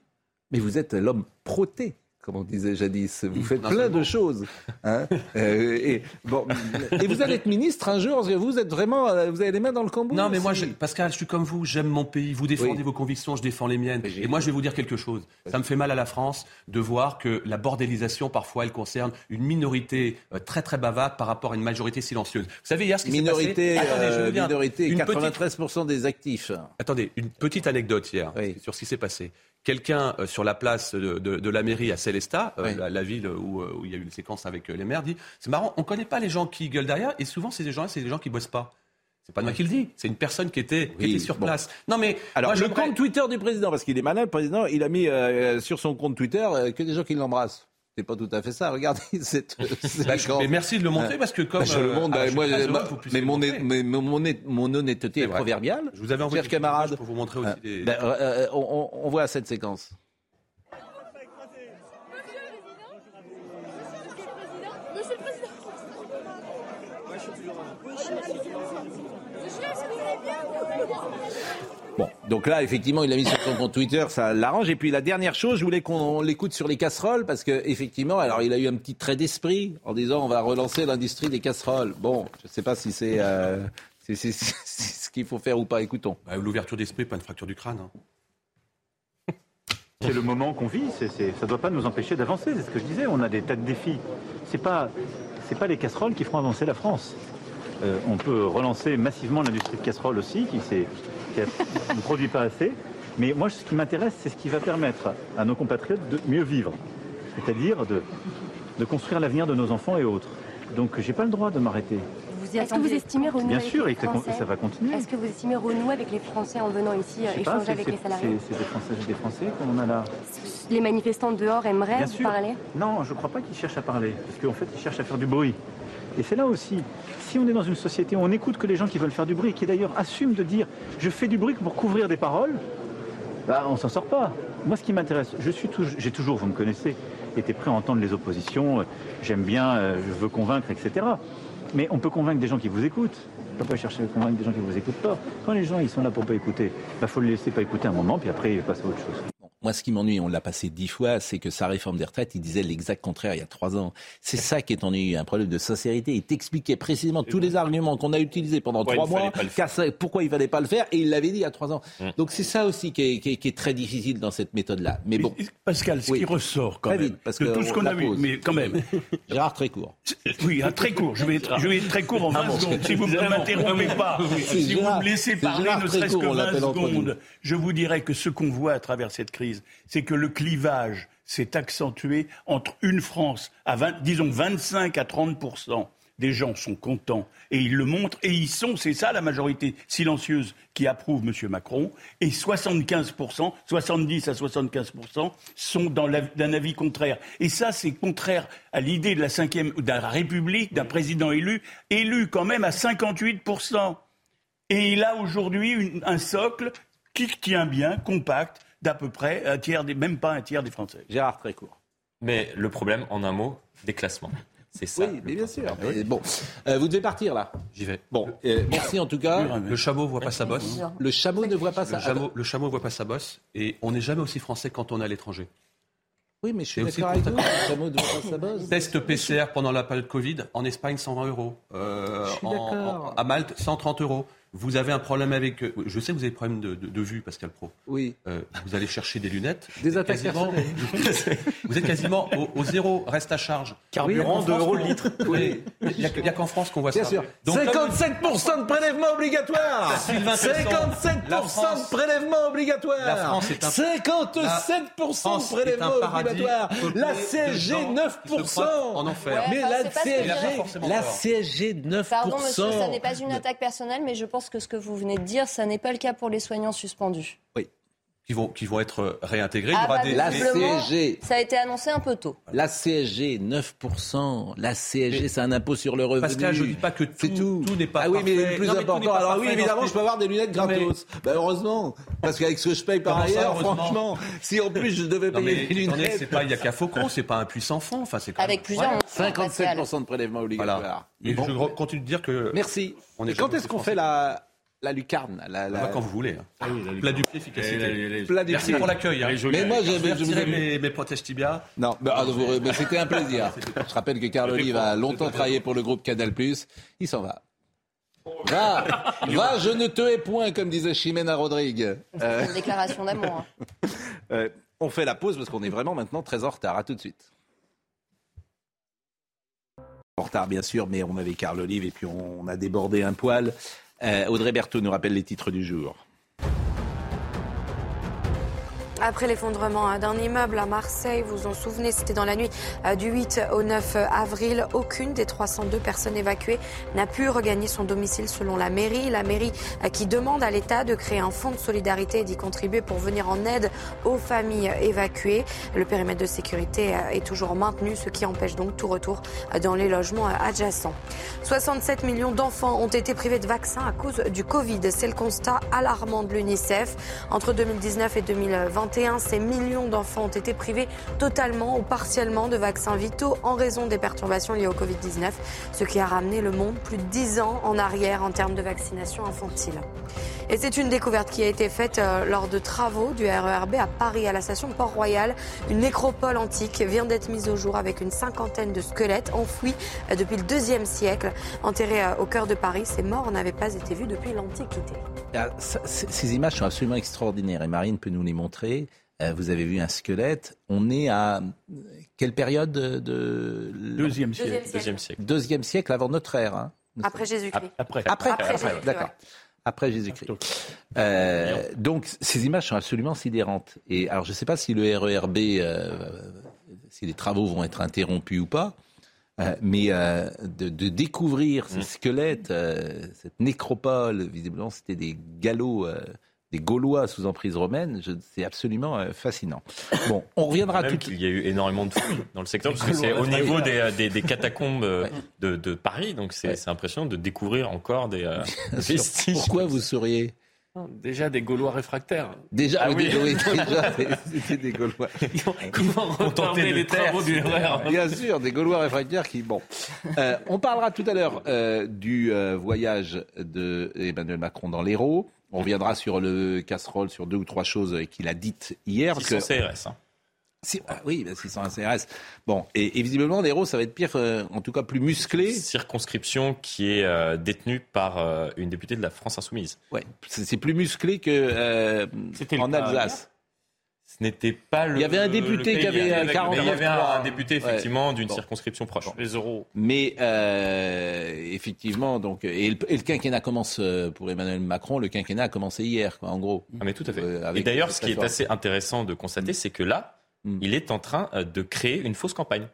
mais vous êtes l'homme proté, comme on disait jadis. Vous faites Non plein de choses. hein. [LAUGHS] Euh, et, bon, [LAUGHS] et vous allez être ministre un jour. Vous êtes vraiment, euh, vous avez les mains dans le cambouis. Non, mais moi, j'ai- Pascal, je suis comme vous, j'aime mon pays, vous défendez Oui. vos convictions, je défends les miennes. Et moi, je vais vous dire quelque chose. Ça me fait mal à la France de voir que la bordélisation, parfois, elle concerne une minorité euh, très, très bavarde par rapport à une majorité silencieuse. Vous savez, hier, ce qui s'est minorité, passé... Attendez, je minorité, Une petite- 93% des actifs. Attendez, une petite anecdote hier sur ce qui s'est passé. Quelqu'un euh, sur la place de, de- de la mairie à Célestat, euh, Oui. la, la ville où, euh, où il y a eu une séquence avec les maires, dit c'est marrant, on ne connaît pas les gens qui gueulent derrière, et souvent ces gens-là, c'est des gens qui bossent pas. C'est pas moi qui le dis, c'est une personne qui était, qui Oui, était sur bon. place. Non mais Alors, moi, le compte Twitter du président, parce qu'il est malin, le président, il a mis euh, sur son compte Twitter euh, que des gens qui l'embrassent. C'est pas tout à fait ça. Regardez [LAUGHS] cette. Bah, séquence. mais merci de le montrer, parce que comme, Bah, je le euh, montre. ah, bah, moi, vous puissiez mais mon, mais mon, honnête- mon honnêteté est, proverbiale. Je vous avais envoyé images pour vous montrer aussi Euh, des- euh, euh, on, on- on voit cette séquence. Donc là, effectivement, il l'a mis sur son compte Twitter, ça l'arrange. Et puis la dernière chose, je voulais qu'on l'écoute sur les casseroles, parce que effectivement, alors il a eu un petit trait d'esprit en disant on va relancer l'industrie des casseroles. Bon, je ne sais pas si c'est euh, ce qu'il faut faire ou pas. Écoutons. Bah, l'ouverture d'esprit, pas une fracture du crâne. Hein. C'est le moment qu'on vit, ça ne doit pas nous empêcher d'avancer, c'est ce que je disais, on a des tas de défis. Ce n'est pas, pas les casseroles qui feront avancer la France. Euh, on peut relancer massivement l'industrie de casseroles aussi, qui, qui ne produit pas assez. Mais moi, ce qui m'intéresse, c'est ce qui va permettre à nos compatriotes de mieux vivre, c'est-à-dire de, de construire l'avenir de nos enfants et autres. Donc, j'ai pas le droit de m'arrêter. Est-ce que vous estimez renouer Bien avec sûr, les et ça va continuer. Est-ce que vous estimez renouer avec les Français en venant ici échanger avec les salariés C'est des Français, des Français qu'on a là. Les manifestants dehors aimeraient vous parler? Non, je ne crois pas qu'ils cherchent à parler, parce qu'en fait, ils cherchent à faire du bruit. Et c'est là aussi, si on est dans une société où on n'écoute que les gens qui veulent faire du bruit, qui d'ailleurs assument de dire je fais du bruit pour couvrir des paroles, bah, on s'en sort pas. Moi, ce qui m'intéresse, je suis j'ai toujours, vous me connaissez, été prêt à entendre les oppositions. J'aime bien, euh, je veux convaincre, etc. Mais on peut convaincre des gens qui vous écoutent. On ne peut pas chercher à convaincre des gens qui vous écoutent pas. Quand les gens ils sont là pour pas écouter, il bah, faut le laisser pas écouter un moment, puis après il passe à autre chose. Moi, ce qui m'ennuie, on l'a passé dix fois, c'est que sa réforme des retraites, il disait l'exact contraire il y a trois ans. C'est ça qui est ennuyeux, un problème de sincérité. Il t'expliquait précisément tous les arguments qu'on a utilisés pendant trois mois, pourquoi il fallait pas le faire, et il l'avait dit il y a trois ans. Hum. Donc c'est ça aussi qui est, très difficile dans cette méthode-là. Mais bon, Pascal, ce qui ressort quand même parce que tout ce qu'on a vu, mais quand même, [LAUGHS] Gérard très court. Oui, un très court. Je vais être, je vais être très court en 20 ah secondes. Si vous ne m'interrompez pas, si vous me laissez parler, ne serait-ce que 20 secondes, je vous dirais que ce qu'on voit à travers cette crise, c'est que le clivage s'est accentué entre une France à 20, disons 25 à 30 des gens sont contents et ils le montrent et ils sont, c'est ça la majorité silencieuse qui approuve M. Macron et 75%, 70 à 75% sont d'un avis contraire. Et ça, c'est contraire à l'idée de la cinquième, de la République, d'un président élu, élu quand même à 58%. Et il a aujourd'hui un socle qui tient bien, compact, d'à peu près un tiers, des, même pas un tiers des Français. Gérard Trécourt. Mais le problème, en un mot, déclassement. C'est ça. Oui, bien sûr. bon, euh, vous devez partir là. J'y vais. Bon, euh, merci en tout cas. Le chameau voit pas sa bosse. Le chameau ne voit pas sa. Chameau, le chameau voit pas sa bosse. Et on n'est jamais aussi français quand on est à l'étranger. Oui, mais je suis d'accord avec vous. Le chameau ne voit pas sa bosse. Test PCR pendant la période Covid en Espagne 120 euros. Euh, en, à Malte 130 euros. Vous avez un problème avec. Euh, je sais que vous avez un problème de, vue, Pascal Pro. Oui. Euh, vous allez chercher des lunettes. [LAUGHS] Des attaques quasiment, [LAUGHS] Vous êtes quasiment au, zéro reste à charge. Carburant de euros le litre. Oui. Il n'y a, qu'en France qu'on voit Bien ça. Sûr. Donc, 57% de prélèvement obligatoire 57% de prélèvement obligatoire La France est un... 57% de prélèvement obligatoire La CSG 9% En enfer. mais la CSG, la CSG 9%. Pardon monsieur, ça n'est pas une attaque personnelle, mais je pense que ce que vous venez de dire, ça n'est pas le cas pour les soignants suspendus. Qui vont, qui vont être réintégrés. Ah, bah, la CSG. Ça a été annoncé un peu tôt. La CSG, 9%. La CSG, c'est un impôt sur le revenu. Pascal, je ne dis pas que tout, tout, n'est pas Ah oui, mais le plus important. Alors oui, évidemment, je peux avoir des lunettes gratos. Bah, heureusement. Parce qu'avec ce que je paye par ailleurs, franchement, si en plus je devais payer des lunettes. C'est pas, il n'y a qu'à Faucon, c'est pas un puissant fond. Enfin, c'est Avec plusieurs. 57% de prélèvement obligatoire. Mais je continue de dire que. Merci. Quand est-ce qu'on fait la la lucarne. La, la... quand vous voulez. Hein. Ah oui, Plat du pied, efficacité. Plat du Merci pour l'accueil. Hein. Mais moi, je vais retirer mes, mes protèges tibia. Non, mais, ah, mais c'était un plaisir. [LAUGHS] je rappelle que Carl Olive a longtemps travaillé pour le groupe Canal+. Il s'en [LAUGHS] va. Va, va, je ne te hais point, comme disait Chimène Rodrigue. Euh... une déclaration d'amour. Hein. [LAUGHS] Euh, on fait la pause parce qu'on est vraiment maintenant très en retard. À tout de suite. En retard, bien sûr, mais on avait Carl Olive et puis on a débordé un poil. Euh, Audrey Berthaud nous rappelle les titres du jour. Après l'effondrement hein, d'un immeuble à Marseille, vous vous en souvenez, c'était dans la nuit euh, du 8 au 9 avril. Aucune des 302 personnes évacuées n'a pu regagner son domicile selon la mairie. La mairie euh, qui demande à l'État de créer un fonds de solidarité et d'y contribuer pour venir en aide aux familles évacuées. Le périmètre de sécurité euh, est toujours maintenu, ce qui empêche donc tout retour dans les logements adjacents. 67 millions d'enfants ont été privés de vaccins à cause du Covid. C'est le constat alarmant de l'UNICEF. Entre 2019 et 2020, 2021, ces millions d'enfants ont été privés totalement ou partiellement de vaccins vitaux en raison des perturbations liées au Covid-19, ce qui a ramené le monde plus de 10 ans en arrière en termes de vaccination infantile. Et c'est une découverte qui a été faite euh, lors de travaux du RERB à Paris, à la station Port-Royal. Une nécropole antique vient d'être mise au jour avec une cinquantaine de squelettes enfouis euh, depuis le deuxième siècle. Enterrés euh, au cœur de Paris, ces morts n'avaient pas été vus depuis l'Antiquité. Ah, Ces images sont absolument extraordinaires et Marine peut nous les montrer. Euh, Vous avez vu un squelette. On est à euh, quelle période de Deuxième siècle. Deuxième siècle. Deuxième siècle. Deuxième siècle avant notre ère. hein. Après Jésus-Christ. Après. Après, Après après, Jésus-Christ, d'accord. Après Jésus-Christ. Euh, donc ces images sont absolument sidérantes. Et alors je ne sais pas si le RERB, euh, si les travaux vont être interrompus ou pas, euh, mais euh, de, de découvrir ces squelettes, euh, cette nécropole, visiblement c'était des galops. Des Gaulois sous emprise romaine, je- c'est absolument euh, fascinant. Bon, on reviendra tout qu'il y a eu énormément de fouilles dans le secteur, parce que Gaulois c'est au niveau des, des- des catacombes euh, de, de Paris, donc c'est impressionnant de découvrir encore des euh, vestiges. Pourquoi vous seriez Déjà des Gaulois réfractaires. Déjà, Ah oui, oui. oui, [LAUGHS] déjà, c'était des Gaulois. Comment retarder les travaux du RER Bien sûr, des Gaulois réfractaires qui. Bon. Euh, on parlera tout à l'heure euh, du euh, voyage de Emmanuel Macron dans l'Hérault. On reviendra sur le casserole, sur deux ou trois choses qu'il a dites hier. parce sont que- CRS. hein. Ah oui, bah, 600 CRS. Bon, et, et visiblement, l'Hérault, ça va être pire, euh, en tout cas plus musclé. Circonscription qui est euh, détenue par euh, une députée de la France Insoumise. Ouais, c'est c'est plus musclé que euh, en Alsace. Ce n'était pas le. Il y avait un député qui avait cas un hier. 49 Il y avait un, député Ouais. effectivement d'une Bon. circonscription proche. Les euros. Mais euh, effectivement, donc, et le, et le quinquennat commence euh, pour Emmanuel Macron. Le quinquennat a commencé hier, quoi, en gros. Ah, mais tout à fait. Euh, Et d'ailleurs, ce qui est assez intéressant de constater, c'est que là, Mm. il est en train de créer une fausse campagne.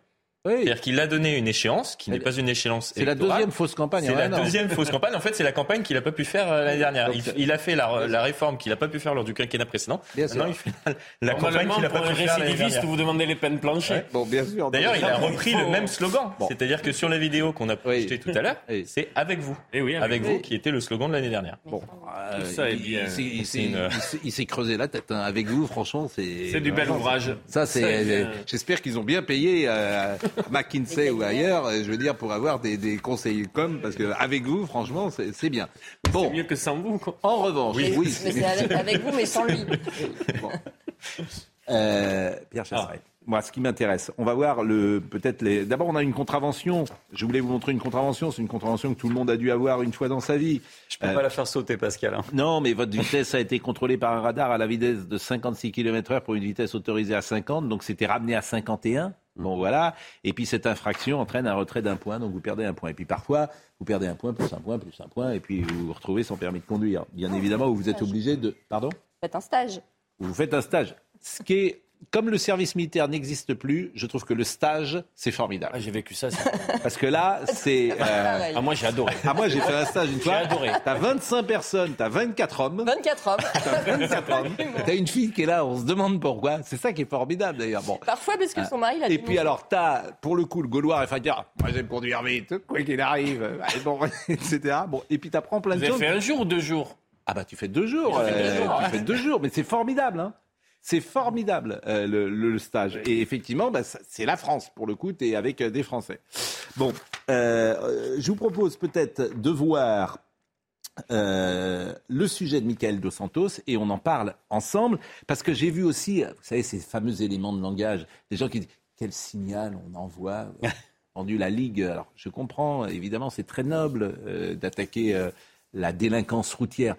Oui. C'est-à-dire qu'il a donné une échéance qui n'est pas une échéance C'est la deuxième fausse campagne. C'est la deuxième fausse campagne. En fait, c'est la campagne qu'il n'a pas pu faire euh, l'année dernière. Donc, Il, il a fait la, la réforme qu'il n'a pas pu faire lors du quinquennat précédent. Bien sûr. Maintenant, il fait la, la campagne qu'il n'a pas pu faire l'année dernière. vous demandez les peines planchées. Bon, bien sûr. D'ailleurs, il a repris faut- le même slogan. Bon. C'est-à-dire que sur la vidéo qu'on a postée tout à l'heure, Oui. c'est avec vous. Eh oui, avec avec vous. qui était le slogan de l'année dernière. Bon, euh, ça est il- bien. il s'est- il s'est- creusé la tête. hein. Avec vous, franchement, c'est. C'est du bel ouvrage. Ça, est c'est. bien. J'espère qu'ils ont bien payé euh, McKinsey ou ailleurs. euh, Je veux dire pour avoir des, des conseils comme parce que avec vous, franchement, c'est c'est bien. Bon, Mieux que sans vous. quoi. en revanche, oui. Mais c'est avec, avec vous, mais sans lui. Bon. Euh, Pierre Chasseret. Moi, ce qui m'intéresse, on va voir le peut-être les. D'abord, on a une contravention. Je voulais vous montrer une contravention. C'est une contravention que tout le monde a dû avoir une fois dans sa vie. Je peux Euh, pas la faire sauter, Pascal. hein. Non, mais votre vitesse a été contrôlée par un radar à la vitesse de 56 km/h pour une vitesse autorisée à 50, donc c'était ramené à 51. Bon, voilà. Et puis cette infraction entraîne un retrait d'un point, donc vous perdez un point. Et puis parfois, vous perdez un point, plus un point, plus un point, et puis vous vous retrouvez sans permis de conduire. Bien évidemment, où vous êtes obligé de. Pardon? Faites un stage. Vous faites un stage. Ce qui est. Comme le service militaire n'existe plus, je trouve que le stage, c'est formidable. Ah, j'ai vécu ça. c'est- [LAUGHS] Parce que là, c'est. [LAUGHS] euh. Ah, moi, j'ai adoré. Ah, moi, j'ai fait un stage une fois. adoré. T'as 25 personnes, t'as 24 hommes. 24 hommes. [LAUGHS] T'as 24 hommes. T'as une fille qui est là, on se demande pourquoi. C'est ça qui est formidable d'ailleurs. Bon. Parfois parce que son mari l'a Et puis alors, t'as, pour le coup, le Gaulois réfractaire, moi j'aime conduire vite, quoi qu'il arrive, et bon, etc. Bon, et puis t'apprends plein Vous de avez choses. fait un jour ou deux jours? Ah bah tu fais deux jours, euh, tu fais deux jours, mais c'est formidable, hein. C'est formidable euh, le, stage. Et effectivement, bah, c'est la France pour le coup, t'es avec euh, des Français. Bon, euh, je vous propose peut-être de voir euh, le sujet de Michael Dos Santos et on en parle ensemble parce que j'ai vu aussi, vous savez, ces fameux éléments de langage, des gens qui disent quel signal on envoie. Rendu la Ligue, alors je comprends, évidemment, c'est très noble d'attaquer la délinquance routière.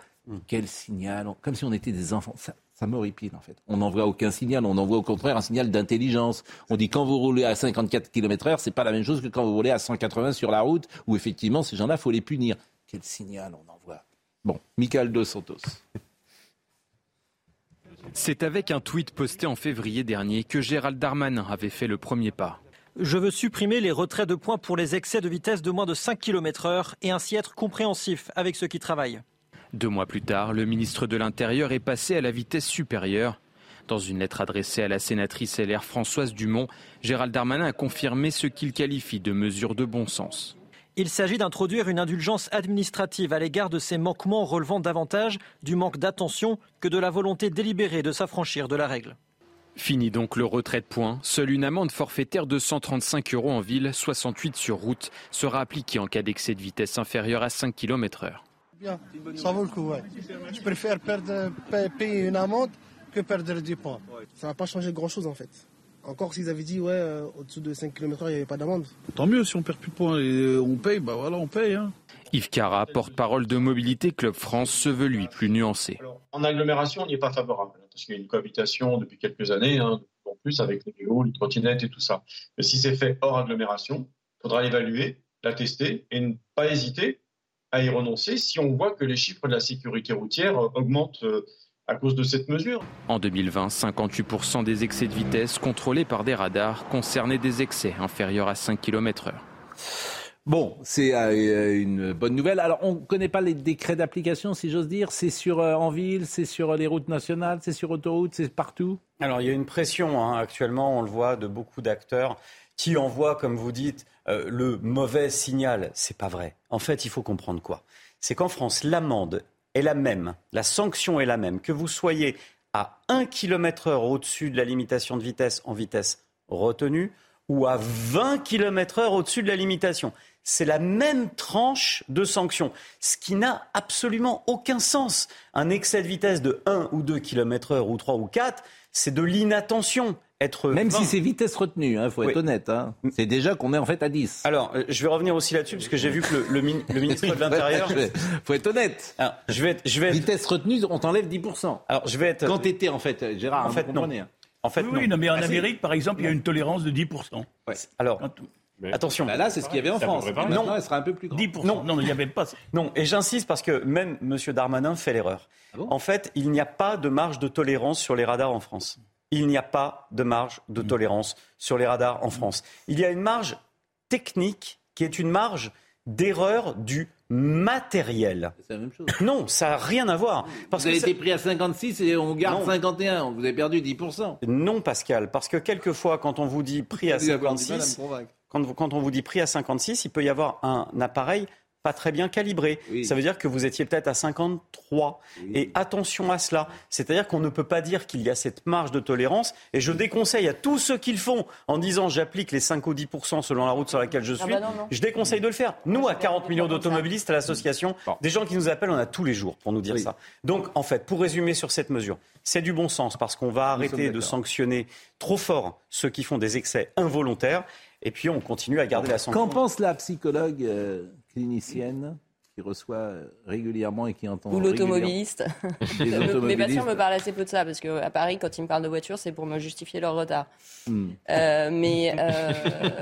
Quel signal Comme si on était des enfants. Ça, ça m'horripile, en fait. On n'envoie aucun signal, on envoie au contraire un signal d'intelligence. On dit quand vous roulez à 54 km/h, c'est pas la même chose que quand vous roulez à 180 sur la route, où effectivement, ces gens-là, faut les punir. Quel signal on envoie Bon, Michael Dos Santos. C'est avec un tweet posté en février dernier que Gérald Darmanin avait fait le premier pas. Je veux supprimer les retraits de points pour les excès de vitesse de moins de 5 km heure et ainsi être compréhensif avec ceux qui travaillent. Deux mois plus tard, le ministre de l'Intérieur est passé à la vitesse supérieure. Dans une lettre adressée à la sénatrice LR Françoise Dumont, Gérald Darmanin a confirmé ce qu'il qualifie de mesure de bon sens. Il s'agit d'introduire une indulgence administrative à l'égard de ces manquements relevant davantage du manque d'attention que de la volonté délibérée de s'affranchir de la règle. Fini donc le retrait de points. Seule une amende forfaitaire de 135 euros en ville, 68 sur route, sera appliquée en cas d'excès de vitesse inférieur à 5 km heure. Bien, ça vaut le coup, ouais. Je préfère perdre, payer une amende que perdre du points. Ça va pas changer grand-chose en fait. Encore s'ils avaient dit, ouais, euh, au-dessous de 5 km/h, il n'y avait pas d'amende. Tant mieux si on perd plus de points et euh, on paye, bah voilà, on paye. Hein. Yves Cara, porte-parole de Mobilité Club France, se veut lui plus nuancé. en agglomération, on n'y est pas favorable, parce qu'il y a une cohabitation depuis quelques années, hein, en plus avec les vélos, les trottinettes et tout ça. Mais si c'est fait hors agglomération, il faudra l'évaluer, la tester et ne pas hésiter à y renoncer si on voit que les chiffres de la sécurité routière augmentent à cause de cette mesure. En 2020, 58% des excès de vitesse contrôlés par des radars concernaient des excès inférieurs à 5 km/h. Bon, c'est euh, une bonne nouvelle. Alors, on ne connaît pas les décrets d'application, si j'ose dire. C'est sur euh, en ville, c'est sur les routes nationales, c'est sur autoroute, c'est partout. Alors, il y a une pression hein. actuellement, on le voit, de beaucoup d'acteurs qui envoient, comme vous dites, euh, le mauvais signal. C'est pas vrai. En fait, il faut comprendre quoi? C'est qu'en France, l'amende est la même, la sanction est la même, que vous soyez à 1 km heure au-dessus de la limitation de vitesse en vitesse retenue ou à 20 km heure au-dessus de la limitation. C'est la même tranche de sanction, ce qui n'a absolument aucun sens. Un excès de vitesse de 1 ou 2 km heure ou 3 ou 4, c'est de l'inattention. Être Même 20. si c'est vitesse retenue, il faut être Oui. honnête. hein. C'est déjà qu'on est en fait à 10. Alors, euh, je vais revenir aussi là-dessus, parce que j'ai vu que le, le min- le ministre de [LAUGHS] l'Intérieur... faut être honnête. Alors, je vais être, je vais être- Vitesse retenue, on t'enlève 10%. Alors, je vais être... Quand t'étais, en fait, Gérard, En vous fait, non. comprenez, hein. En fait, oui, oui, non, mais en Ah. Amérique, par exemple, il y a une tolérance de 10%. Alors, attention. Bah là, c'est ce qu'il y avait en France. Maintenant, elle sera un peu plus grande. 10%. Non. Non, il n'y avait pas. Non, et j'insiste parce que même M. Darmanin fait l'erreur. Ah en fait, il n'y a pas de marge de tolérance sur les radars en France. Il n'y a pas de marge de Hmm. tolérance sur les radars en France. Il y a une marge technique qui est une marge d'erreur du matériel. C'est la même chose. Non, ça n'a rien à voir. Parce vous avez que été pris à 56 et on garde Non. 51. Vous avez perdu 10%. Non, Pascal, parce que quelqueusement, quand on vous dit prix à Vous allez avoir du mal à me 56, convaincre. quand, vous- quand on vous dit prix à 56, il peut y avoir un appareil pas très bien calibré. Ça veut dire que vous étiez peut-être à 53. Et attention à cela. C'est-à-dire qu'on ne peut pas dire qu'il y a cette marge de tolérance. Et je déconseille à tous ceux qui le font en disant j'applique les 5 ou 10% selon la route sur laquelle je Ah suis. bah non, non. Je déconseille de le faire. Nous, à 40 millions d'automobilistes à l'association, des gens qui nous appellent, on a tous les jours pour nous dire ça. Donc, en fait, pour résumer sur cette mesure, c'est du bon sens parce qu'on va arrêter de sanctionner trop fort ceux qui font des excès involontaires. Et puis, on continue à garder la sanction. Qu'en pense la psychologue euh, clinicienne qui reçoit euh, régulièrement et qui entend Ou l'automobiliste. Les Mes patients me parlent assez peu de ça, parce qu'à Paris, quand ils me parlent de voiture, c'est pour me justifier leur retard. Hmm. Euh, mais euh,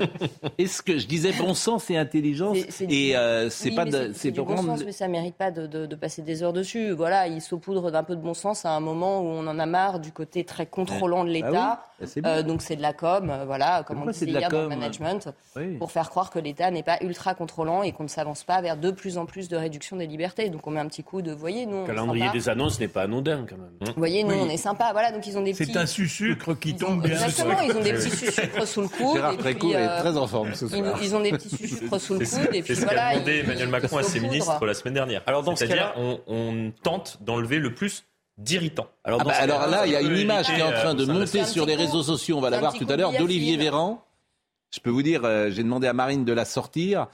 [LAUGHS] Est-ce que je disais bon sens et intelligence et euh, c'est oui, pas c'est- du bon sens, mais ça mérite pas de, de- de passer des heures dessus. Voilà, ils saupoudrent d'un peu de bon sens à un moment où on en a marre du côté très contrôlant de Ah l'État. oui, bah. Euh, donc c'est de la com, euh, voilà, comme on disait de la hier dans le com management, Oui. pour faire croire que l'État n'est pas ultra contrôlant et qu'on ne s'avance pas vers de plus en plus de réduction des libertés. Donc on met un petit coup de, voyez, nous, Le calendrier des annonces n'est pas anodin quand même. Vous voyez, nous, Oui. on est sympa. Voilà, donc ils ont des petits. C'est un sucre qui tombe bien. Exactement, ils ont des petits sucres sous le coude. Gérard puis, est euh, très en forme ce ils, soir. ils ont des petits sucres sous le coude. Et c'est puis ce qu'a demandé Emmanuel Macron à ses ministres la semaine dernière. Alors, dans ce C'est-à-dire, cas-là- on, on tente d'enlever le plus d'irritants. Alors, Ah bah, alors là, il y a une image qui est en train de monter sur les réseaux sociaux. On va la voir tout à l'heure d'Olivier. Véran. Je peux vous dire, euh, j'ai demandé à Marine de la sortir.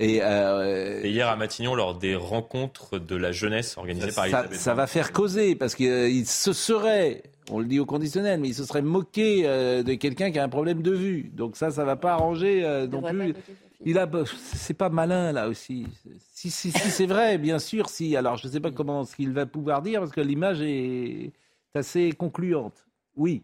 Et, euh, Et hier à Matignon, lors des rencontres de la jeunesse organisées par ça, Elisabeth ça va faire causer parce qu'il se serait, on le dit au conditionnel, mais il se serait moqué euh, de quelqu'un qui a un problème de vue. Donc ça, ça va pas arranger euh, non plus. Il a, c'est pas malin là aussi. Si, si, si c'est vrai, bien sûr. Si, alors je sais pas comment ce qu'il va pouvoir dire parce que l'image est assez concluante. Oui,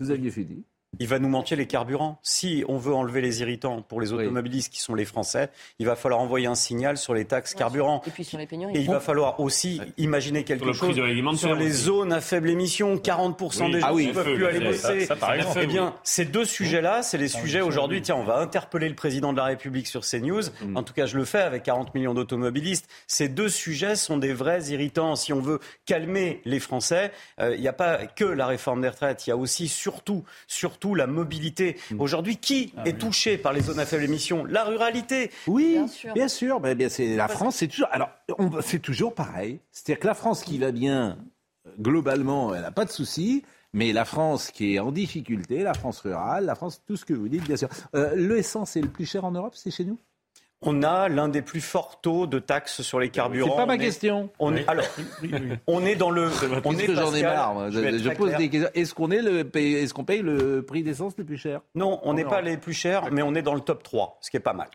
vous aviez fini. Il va nous manquer les carburants. Si on veut enlever les irritants pour les automobilistes qui sont les Français, il va falloir envoyer un signal sur les taxes carburants. Et puis sur les pénuries. Et il va falloir aussi imaginer quelque chose sur les aussi. zones à faible émission. 40% Oui. des gens Ah oui, ne peuvent feu, plus aller bosser. ça, par exemple. eh bien, Oui. ces deux sujets-là, c'est les sujets aujourd'hui. Tiens, on va interpeller le président de la République sur CNews. En tout cas, je le fais avec 40 millions d'automobilistes. Ces deux sujets sont des vrais irritants. Si on veut calmer les Français, euh, il n'y a pas que la réforme des retraites. Il y a aussi, surtout, surtout surtout la mobilité. Mm. Aujourd'hui, qui Ah est touché par les zones à faible émission? La ruralité. Oui, bien sûr. Ben, bien, c'est, la France, c'est toujours. Alors, on- c'est toujours pareil. C'est-à-dire que la France qui va bien, globalement, elle n'a pas de soucis. Mais la France qui est en difficulté, la France rurale, la France, tout ce que vous dites, bien sûr. Euh, L'essence est le plus cher en Europe, c'est chez nous? On a l'un des plus forts taux de taxes sur les carburants. C'est pas ma On est- question. On est, alors, on est dans le. On est que j'en ai marre. moi. je pose clair. des questions. Est-ce qu'on est le paye- est-ce qu'on paye le prix d'essence le plus cher? Non, on n'est pas les plus chers, mais on est dans le top 3, ce qui est pas mal.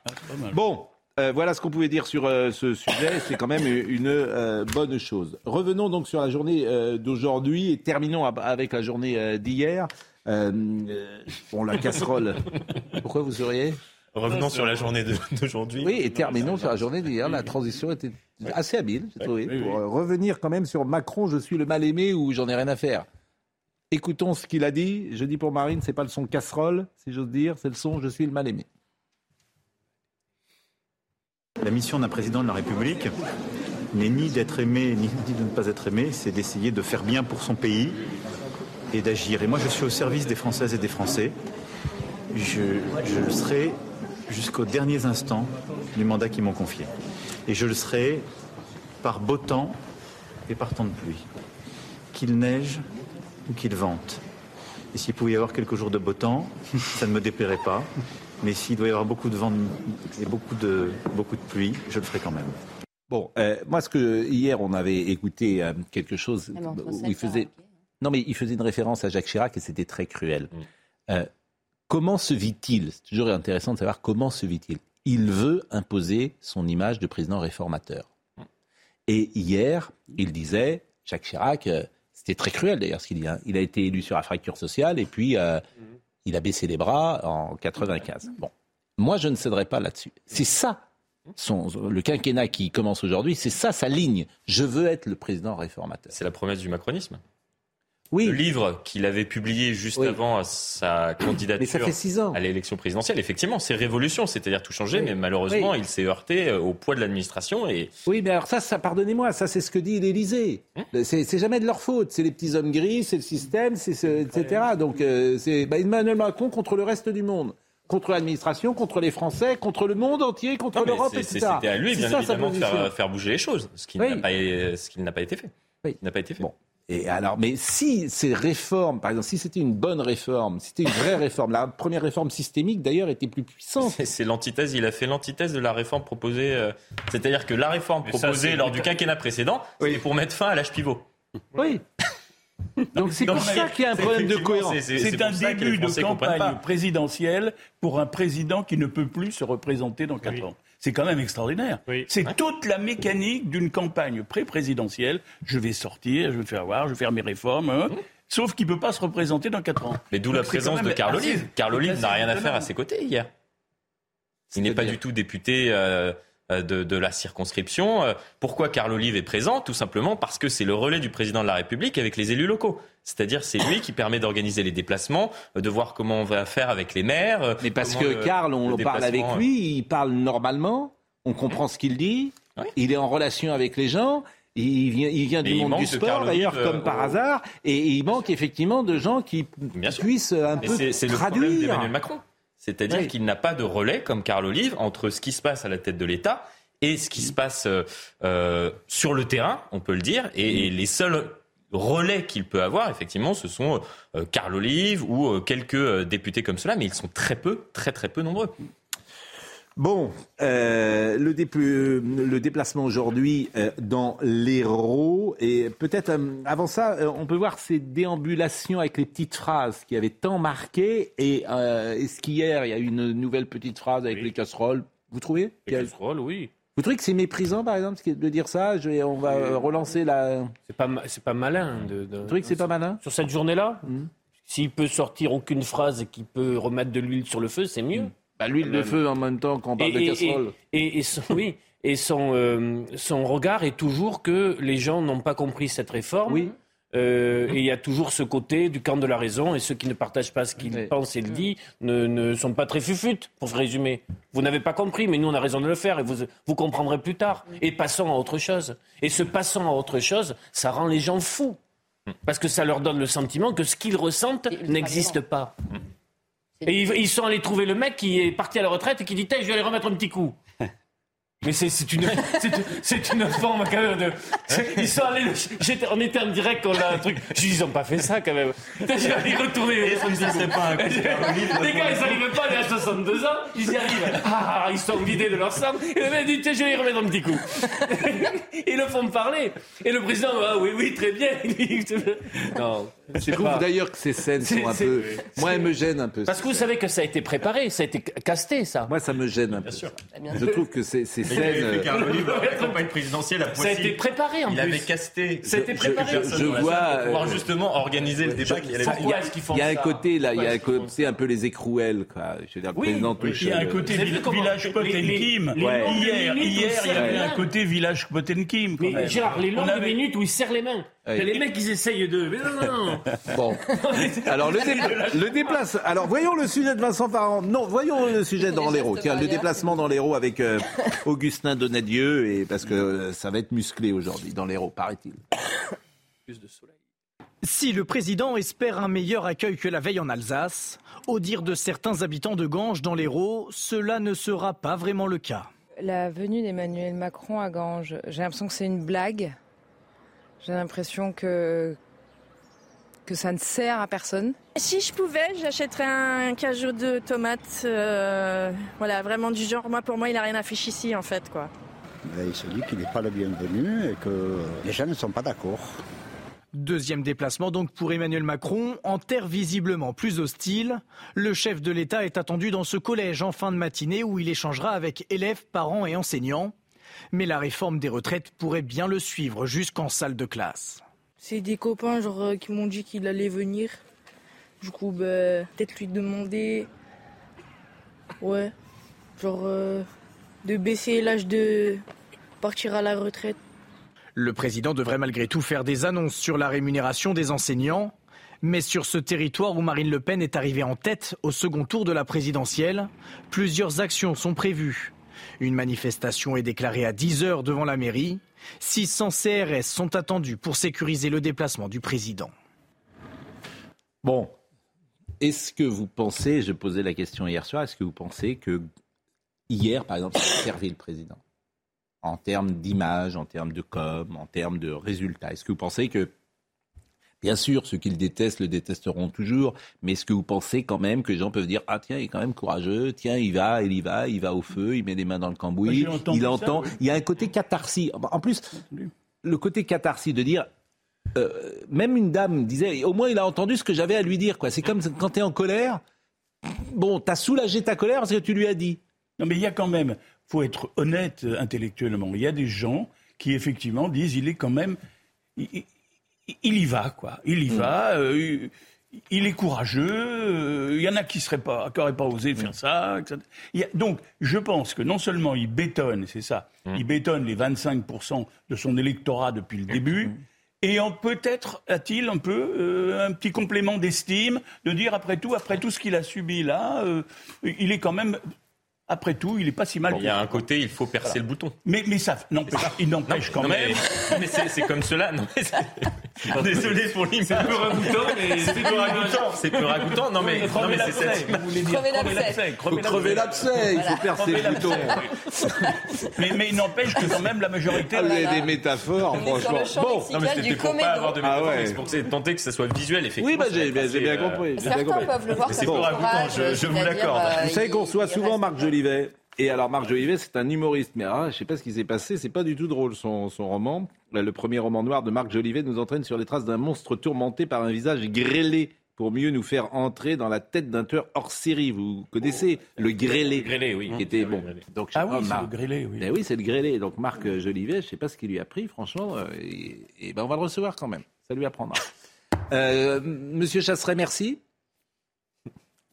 Bon, euh, voilà ce qu'on pouvait dire sur euh, ce sujet. C'est quand même une euh, bonne chose. Revenons donc sur la journée euh, d'aujourd'hui et terminons avec la journée euh, d'hier. Euh, euh, bon, la casserole. [LAUGHS] Pourquoi vous seriez Revenons sur la journée d'aujourd'hui. Oui, et terminons sur la journée d'hier. La transition était assez habile, j'ai trouvé, pour euh, revenir quand même sur Macron, je suis le mal aimé ou j'en ai rien à faire. Écoutons ce qu'il a dit. Je dis pour Marine, c'est pas le son casserole, si j'ose dire, c'est le son je suis le mal aimé. La mission d'un président de la République n'est ni d'être aimé ni ni de ne pas être aimé, c'est d'essayer de faire bien pour son pays et d'agir. Et moi, je suis au service des Françaises et des Français. Je, je le serai jusqu'aux derniers instants du mandat qu'ils m'ont confié. Et je le serai par beau temps et par temps de pluie. Qu'il neige ou qu'il vente. Et s'il pouvait y avoir quelques jours de beau temps, ça ne me déplairait pas. Mais s'il doit y avoir beaucoup de vent et beaucoup de, beaucoup de pluie, je le ferai quand même. Bon, euh, moi, ce que hier on avait écouté euh, quelque chose entre où il faisait, non mais il faisait une référence à Jacques Chirac et c'était très cruel. Euh, comment se vit-il C'est toujours intéressant de savoir comment se vit-il. Il veut imposer son image de président réformateur. Et hier, il disait, Jacques Chirac, euh, c'était très cruel d'ailleurs ce qu'il dit. hein. Il a été élu sur la fracture sociale et puis euh, il a baissé les bras en 95. Bon, moi je ne céderai pas là-dessus. C'est ça le quinquennat qui commence aujourd'hui, c'est ça sa ligne. Je veux être le président réformateur. C'est la promesse du macronisme. Oui. Le livre qu'il avait publié juste Oui. avant sa candidature Mais ça fait six ans. à l'élection présidentielle, effectivement, c'est révolution, c'est-à-dire tout changer, mais malheureusement, Oui. il s'est heurté euh, au poids de l'administration et Oui, mais alors ça, ça pardonnez-moi, ça c'est ce que dit l'Élysée. C'est c'est jamais de leur faute. C'est les petits hommes gris, c'est le système, c'est ce- etc. Donc euh, c'est bah, Emmanuel Macron contre le reste du monde, contre l'administration, contre les Français, contre le monde entier, contre l'Europe, etc. c'est- C'était à lui, bien ça, évidemment, de faire, faire bouger les choses, ce qui Oui. n'a pas, été fait. Oui. N'a pas été fait. Et alors, mais si ces réformes, par exemple, si c'était une bonne réforme, si c'était une vraie réforme, la première réforme systémique d'ailleurs était plus puissante. C'est- C'est l'antithèse, il a fait l'antithèse de la réforme proposée. euh, C'est-à-dire que la réforme proposée lors du quinquennat précédent, c'était pour mettre fin à l'âge pivot. Oui. Donc c'est pour ça qu'il y a un problème de cohérence. c'est- c'est- C'est pour un début de campagne présidentielle pour un président qui ne peut plus se représenter dans quatre ans. C'est quand même extraordinaire. C'est toute la mécanique d'une campagne pré-présidentielle. Je vais sortir, je vais faire voir, je vais faire mes réformes. hein. Sauf qu'il ne peut pas se représenter dans quatre ans. Mais d'où la présence de Carl Olive. Carl Olive n'a rien à faire à ses côtés hier. Il n'est pas du tout député euh, de, de la circonscription. Euh, Pourquoi Carl Olive est présent? Tout simplement parce que c'est le relais du président de la République avec les élus locaux. C'est-à-dire c'est lui qui permet d'organiser les déplacements, euh, de voir comment on va faire avec les maires. euh, Mais parce que le- Karl, on le parle avec euh, lui, il parle normalement, on comprend ce qu'il dit, il est en relation avec les gens. Il vient, il vient du il monde du sport d'ailleurs, comme euh, par hasard, et il manque effectivement de gens qui puissent un Mais peu c'est- c'est le problème d'Emmanuel Macron. C'est-à-dire Oui. qu'il n'a pas de relais comme Carl Olive entre ce qui se passe à la tête de l'État et ce qui se passe euh, euh, sur le terrain, on peut le dire. Et, et les seuls relais qu'il peut avoir, effectivement, ce sont euh, Carl Olive ou euh, quelques euh, députés comme cela, mais ils sont très peu, très très peu nombreux. Bon, euh, le, déplu- le déplacement aujourd'hui euh, dans l'Hérault, et peut-être euh, avant ça, euh, on peut voir ces déambulations avec les petites phrases qui avaient tant marqué, et euh, est-ce qu'hier, il y a eu une nouvelle petite phrase avec les casseroles Vous trouvez Les casseroles, oui. Vous trouvez que c'est méprisant, par exemple, de dire ça Je vais- On va euh, relancer la... C'est pas, malin. De, de- Vous trouvez que c'est pas malin Sur cette journée-là, s'il peut sortir aucune phrase et qu'il peut remettre de l'huile sur le feu, c'est mieux. Bah, L'huile de feu en même temps quand on parle Et- de casserole. Et, et son, [LAUGHS] oui, et son, euh, son regard est toujours que les gens n'ont pas compris cette réforme. Euh, Et il y a toujours ce côté du camp de la raison, et ceux qui ne partagent pas ce qu'il pense et le dit ne, ne sont pas très fufutes, pour résumer. Vous n'avez pas compris, mais nous on a raison de le faire, et vous, vous comprendrez plus tard. Et passons à autre chose. Et ce passant à autre chose, ça rend les gens fous. Parce que ça leur donne le sentiment que ce qu'ils ressentent n'existe pas. Et ils, ils sont allés trouver le mec qui est parti à la retraite et qui dit, Tiens, je vais aller remettre un petit coup. [LAUGHS] Mais c'est c'est une, c'est une- c'est une forme quand même de. Ils sont allés. le- j'étais- on était en direct, on a un truc. Je dis, ils ont pas fait ça quand même. Putain, Je vais aller retourner. Que ça serait pas un coup de Caroline Les gars, ils n'arrivent pas, ils ont 62 ans, ils y arrivent. Ah, ils sont vidés de leur sang. Et le mec dit, tiens, je vais y remettre un petit coup. [LAUGHS] Ils le font parler. Et le président, ah oui, oui, très bien. [LAUGHS] Non. Je trouve d'ailleurs que ces scènes sont un peu. Moi, elles me gênent un peu. Parce que vous savez que ça a été préparé, ça a été casté, ça. Moi, ça me gêne un peu. Je trouve que ces, il scènes. euh, la campagne présidentielle à Ça a été préparé en Il plus. avait casté. Ça a été préparé. je- vois, pour pouvoir euh, justement organiser le débat qui allait Il y a, il un côté là, il y a un côté un peu les écrouelles, quoi. Je veux dire, Oui, président Oui, touche. il y a un côté village Potemkin. Hier, hier, il il y avait serre un côté village Potemkin. Gérard, les On longues minutes où ils serrent les mains. Et les mecs, ils essayent de. Mais non, non, non. [LAUGHS] Bon. Alors le, dé- [LAUGHS] le déplace. Alors voyons le sujet de Vincent Farand. Non, voyons le sujet dans l'Hérault. Tiens, le déplacement dans l'Hérault avec euh, Augustin Donadieu et parce que euh, ça va être musclé aujourd'hui dans l'Hérault, paraît-il. [COUGHS] Si le président espère un meilleur accueil que la veille en Alsace, au dire de certains habitants de Ganges dans l'Hérault, cela ne sera pas vraiment le cas. La venue d'Emmanuel Macron à Ganges, j'ai l'impression que c'est une blague. J'ai l'impression que que ça ne sert à personne. Si je pouvais, j'achèterais un cajou de tomates. euh, voilà, vraiment du genre. Moi, pour moi, il a rien à fiche ici, en fait, quoi. Mais il se dit qu'il n'est pas le bienvenu et que les gens ne sont pas d'accord. Deuxième déplacement donc pour Emmanuel Macron, en terre visiblement plus hostile. Le chef de l'État est attendu dans ce collège en fin de matinée où il échangera avec élèves, parents et enseignants. Mais la réforme des retraites pourrait bien le suivre jusqu'en salle de classe. C'est des copains genre, euh, qui m'ont dit qu'il allait venir. Du coup, ben, peut-être lui demander. Ouais. Genre, euh, de baisser l'âge de partir à la retraite. Le président devrait malgré tout faire des annonces sur la rémunération des enseignants. Mais sur ce territoire où Marine Le Pen est arrivée en tête au second tour de la présidentielle, plusieurs actions sont prévues. Une manifestation est déclarée à 10 heures devant la mairie. 600 CRS sont attendus pour sécuriser le déplacement du président. Bon. Est-ce que vous pensez, je posais la question hier soir, est-ce que vous pensez que hier, par exemple, ça a servi le président? En termes d'image, en termes de com, en termes de résultats Est-ce que vous pensez que, bien sûr, ceux qui le détestent le détesteront toujours, mais est-ce que vous pensez quand même que les gens peuvent dire Ah, tiens, il est quand même courageux, tiens, il va, il y va, il va au feu, il met les mains dans le cambouis, Moi, il ça, entend. oui. Il y a un côté catharsis. En plus, le côté catharsis de dire euh, même une dame disait, au moins il a entendu ce que j'avais à lui dire. quoi. C'est comme quand tu es en colère. Bon, t'as soulagé ta colère parce que tu lui as dit. Non, mais il y a quand même, faut être honnête euh, intellectuellement. Il y a des gens qui effectivement disent, il est quand même, il, il- y va quoi. Il y va. euh, il est courageux. euh, Il y en a qui seraient pas, qui n'auraient pas osé faire ça. etc. Il y a- donc, je pense que non seulement il bétonne, c'est ça, il bétonne les 25% de son électorat depuis le début. Et en- peut-être a-t-il un peu euh, un petit complément d'estime de dire après tout, après tout ce qu'il a subi là, euh, il est quand même, après tout, il est pas si mal. Il y a un côté, il faut percer le bouton. Mais, mais ça n'empêche, il n'empêche quand Non, mais- même. [LAUGHS] Mais c'est c'est comme cela. Non, [LAUGHS] Désolé pour l'image. C'est peu ragoûtant, mais c'est peu ragoûtant. C'est peu ragoûtant. Non mais, non, mais c'est cette Crever l'abcès. crever l'abcès, il faut percer le bouton. [LAUGHS] mais, mais il n'empêche que quand même la majorité. Ah, vous avez des métaphores, franchement. Bon, Non mais c'était pour pas avoir de Ah métaphore, ouais. mais c'est pour tenter que ça soit visuel, effectivement. Oui, bah, va j'ai bien, euh, compris. Certains peuvent le voir C'est peu un ragoûtant, je- vous l'accorde. euh, Vous savez qu'on il souvent Marc Jolivet. Et alors Marc Jolivet, c'est un humoriste, mais ah, je sais pas ce qui s'est passé, c'est pas du tout drôle son, son roman. Le premier roman noir de Marc Jolivet nous entraîne sur les traces d'un monstre tourmenté par un visage grêlé pour mieux nous faire entrer dans la tête d'un tueur hors série. Vous connaissez le grêlé, Grêlé, oui. qui était bon. Donc Ah oui, c'est le grêlé, oui. Ben oui, c'est le grêlé. Donc Marc Jolivet, je sais pas ce qu'il lui a pris, franchement, euh, et, et ben on va le recevoir quand même. Ça lui apprendra. Euh, Monsieur Chasseret, merci.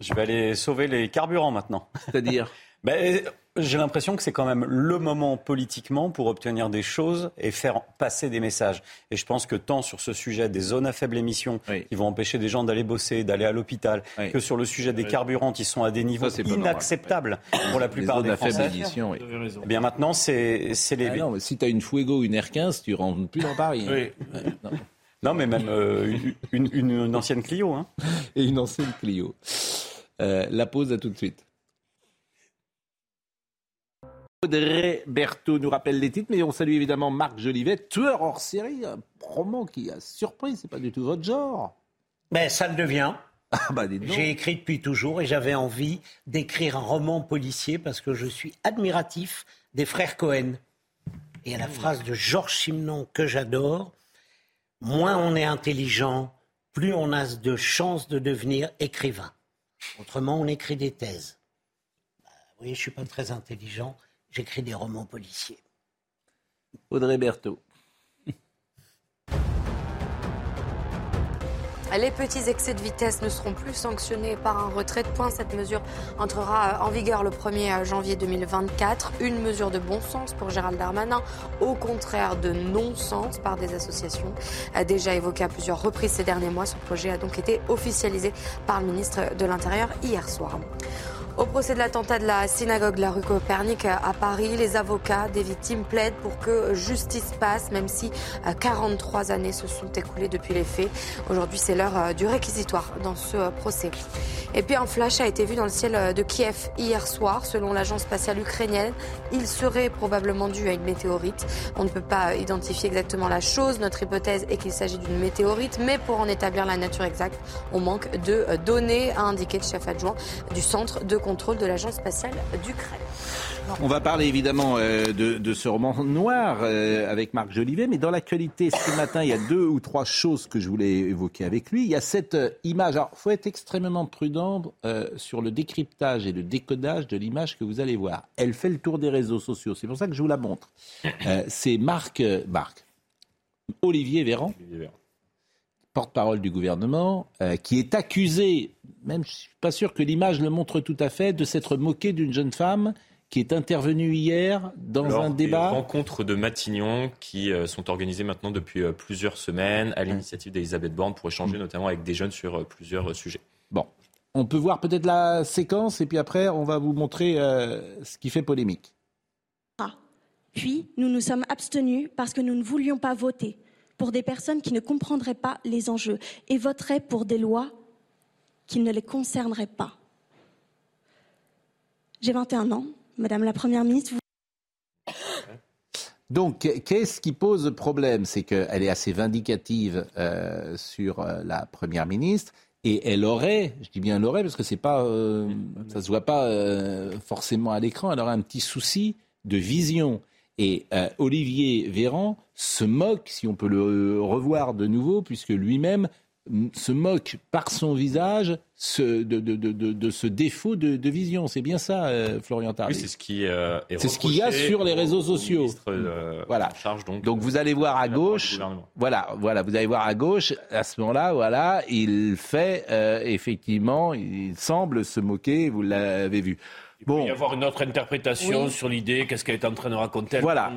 Je vais aller sauver les carburants maintenant. C'est-à-dire? Ben, J'ai l'impression que c'est quand même le moment politiquement pour obtenir des choses et faire passer des messages. Et je pense que tant sur ce sujet des zones à faible émission qui vont empêcher des gens d'aller bosser, d'aller à l'hôpital, que sur le sujet des carburants qui sont à des niveaux normal. inacceptables pour la Les plupart zones des à faible Français. émission, oui. Eh bien maintenant, c'est les... Ah non, mais si tu as une Fuego ou une R15, tu rentres plus dans Paris. hein. Non. Non, mais même euh, une, une- une ancienne Clio. Hein. Et une ancienne Clio. la pause, à tout de suite. Audrey Berthaud nous rappelle les titres, mais on salue évidemment Marc Jolivet, tueur hors série, un roman qui a surpris, c'est pas du tout votre genre. Mais ça le devient. [LAUGHS] Ah bah J'ai écrit depuis toujours et j'avais envie d'écrire un roman policier parce que je suis admiratif des frères Cohen. Et à la phrase de Georges Simenon que j'adore, moins on est intelligent, plus on a de chances de devenir écrivain. Autrement, on écrit des thèses. Bah, vous voyez, je ne suis pas très intelligent, j'écris des romans policiers. Audrey Berthaud. Les petits excès de vitesse ne seront plus sanctionnés par un retrait de points. Cette mesure entrera en vigueur le 1er janvier 2024. Une mesure de bon sens pour Gérald Darmanin, au contraire de non-sens par des associations. Déjà évoqué à plusieurs reprises ces derniers mois, ce projet a donc été officialisé par le ministre de l'Intérieur hier soir. Au procès de l'attentat de la synagogue de la rue Copernic à Paris, les avocats des victimes plaident pour que justice passe, même si 43 années se sont écoulées depuis les faits. Aujourd'hui, c'est l'heure euh, du réquisitoire dans ce euh, procès. Et puis un flash a été vu dans le ciel euh, de Kiev hier soir. Selon l'agence spatiale ukrainienne, il serait probablement dû à une météorite. On ne peut pas identifier exactement la chose. Notre hypothèse est qu'il s'agit d'une météorite, mais pour en établir la nature exacte, on manque de données, a indiqué le chef adjoint du centre de contrôle de l'Agence spatiale d'Ukraine. On va parler évidemment euh, de, ce roman noir euh, avec Marc Jolivet, mais dans l'actualité ce matin, il y a deux ou trois choses que je voulais évoquer avec lui. Il y a cette euh, image. Alors, il faut être extrêmement prudent sur le décryptage et le décodage de l'image que vous allez voir. Elle fait le tour des réseaux sociaux. C'est pour ça que je vous la montre. C'est Marc, Marc, Olivier Véran. Porte-parole du gouvernement, qui est accusé même je suis pas sûr que l'image le montre tout à fait, de s'être moqué d'une jeune femme qui est intervenue hier dans un débat. Des rencontres de Matignon qui euh, sont organisées maintenant depuis euh, plusieurs semaines à l'initiative d'Elisabeth Borne pour échanger mm. notamment avec des jeunes sur euh, plusieurs sujets. Bon, on peut voir peut-être la séquence et puis après on va vous montrer ce qui fait polémique. Ah. Puis nous nous sommes abstenus parce que nous ne voulions pas voter pour des personnes qui ne comprendraient pas les enjeux et voteraient pour des lois qui ne les concernerait pas. J'ai 21 ans, Madame la Première ministre. Donc, qu'est-ce qui pose problème? C'est qu'elle est assez vindicative euh, sur euh, la Première ministre. Et elle aurait, je dis bien elle aurait, parce que c'est pas, euh, ça se voit pas forcément à l'écran, elle aurait un petit souci de vision. Et Olivier Véran se moque, si on peut le revoir de nouveau, puisque lui-même se moque par son visage de, de, ce défaut de, vision. C'est bien ça, euh, Florian. Oui, c'est ce qui euh, C'est ce qu'il y a sur les réseaux sociaux. Euh, voilà. Charge donc, donc vous allez voir à gauche. Voilà, voilà, vous allez voir à gauche. À ce moment-là, voilà, il fait effectivement, il semble se moquer. Vous l'avez vu. Il peut y avoir une autre interprétation sur l'idée, qu'est-ce qu'elle est en train de raconter. Voilà.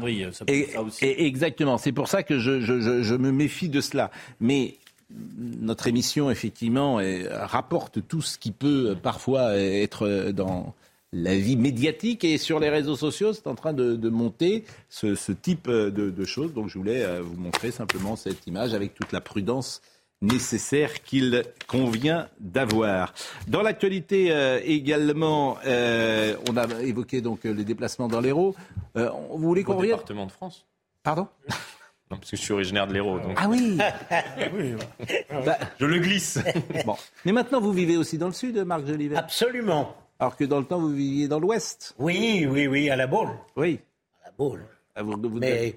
et, exactement. C'est pour ça que je, je, je, me méfie de cela. Mais notre émission, effectivement, rapporte tout ce qui peut parfois être dans la vie médiatique et sur les réseaux sociaux, c'est en train de, monter ce, type de, choses. Donc je voulais euh, vous montrer simplement cette image avec toute la prudence nécessaire qu'il convient d'avoir. Dans l'actualité euh, également, euh, on a évoqué donc les déplacements dans l'Hérault. vous voulez qu'on revienne département de France. Pardon [LAUGHS] parce que je suis originaire de l'Hérault. Ah [LAUGHS] oui, bah, Je le glisse. [LAUGHS] bon. Mais maintenant, vous vivez aussi dans le sud, Marc Jolivet? Absolument. Alors que dans le temps, vous viviez dans l'ouest? Oui, oui, oui, à la Baule. Oui. À la Baule. Ah, Mais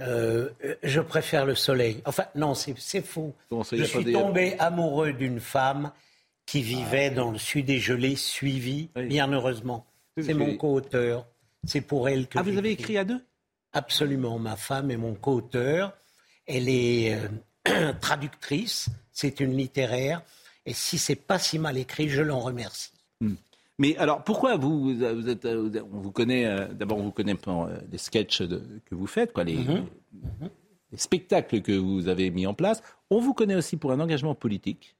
euh, je préfère le soleil. Enfin, non, c'est faux. je suis tombé amoureux d'une femme qui vivait dans le sud et je l'ai suivie, bien heureusement. C'est mon co-auteur. C'est pour elle que. Ah, vous avez écrit à deux? Absolument. Ma femme est mon co-auteur. Elle est euh, [CLEARS THROAT] traductrice. C'est une littéraire. Et si c'est pas si mal écrit, je l'en remercie. Hmm. Mais alors, pourquoi vous, vous êtes, on vous connaît, euh, d'abord, on vous connaît pour euh, les sketchs que vous faites, quoi, les, mhm. les, spectacles que vous avez mis en place. On vous connaît aussi pour un engagement politique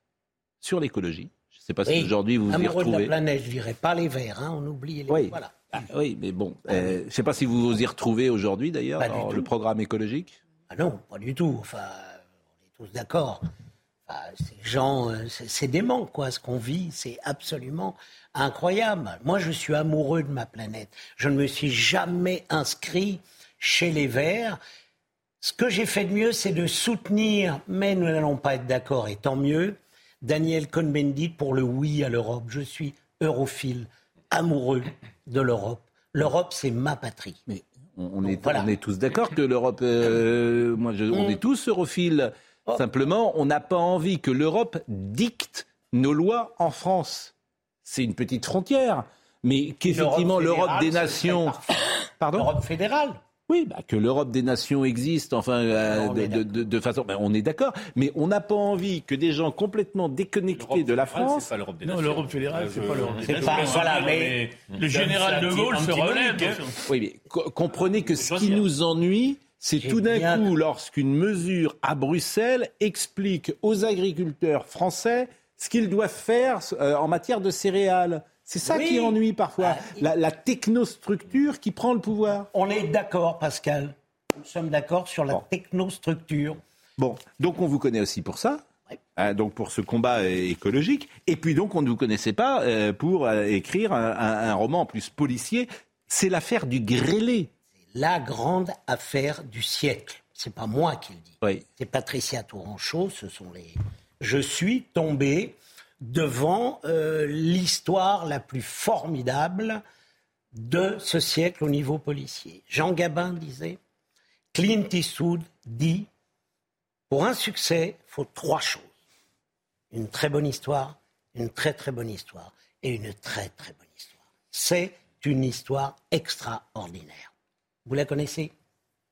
sur l'écologie. Je ne sais pas si aujourd'hui vous vous y retrouvez. de la planète, je dirais pas les verts, hein, on oublie les. Oui. Voilà. Ah, oui, mais bon, euh, je ne sais pas si vous vous y retrouvez aujourd'hui d'ailleurs, dans le programme écologique. Ah non, pas du tout. Enfin, on est tous d'accord. Ces gens, euh, c'est dément, quoi, ce qu'on vit, c'est absolument incroyable. Moi, je suis amoureux de ma planète. Je ne me suis jamais inscrit chez les Verts. Ce que j'ai fait de mieux, c'est de soutenir, mais nous n'allons pas être d'accord, et tant mieux, Daniel Cohn-Bendit pour le oui à l'Europe. Je suis europhile, amoureux de l'Europe. L'Europe, c'est ma patrie. Mais on, est, on est, tous d'accord que l'Europe, euh, moi, on est tous europhiles. Oh. Simplement, on n'a pas envie que l'Europe dicte nos lois en France. C'est une petite frontière. Mais qu'effectivement, l'Europe des nations. Pardon L'Europe fédérale oui, bah, que l'Europe des nations existe, enfin, euh, de, de, de, façon, bah, on est d'accord, mais on n'a pas envie que des gens complètement déconnectés de la France. C'est pas l'Europe des non, nations. l'Europe fédérale, c'est pas l'Europe des nations. Pas, voilà, mais le général de Gaulle se relève. Oui, mais comprenez que ce qui nous ennuie, c'est tout d'un coup lorsqu'une mesure à Bruxelles explique aux agriculteurs français ce qu'ils doivent faire euh, en matière de céréales. C'est ça qui ennuie parfois, ah, la, technostructure qui prend le pouvoir. On est d'accord, Pascal. Nous sommes d'accord sur la technostructure. Bon, donc on vous connaît aussi pour ça. Hein, donc pour ce combat écologique. Et puis donc on ne vous connaissait pas euh, pour euh, écrire un, roman en plus policier. C'est l'affaire du grêlé. La grande affaire du siècle. C'est pas moi qui le dis. C'est Patricia Touranchot. Ce sont les. Je suis tombé devant euh, l'histoire la plus formidable de ce siècle au niveau policier. Jean Gabin disait, Clint Eastwood dit, pour un succès, il faut trois choses. Une très bonne histoire, une très très bonne histoire et une très très bonne histoire. C'est une histoire extraordinaire. Vous la connaissez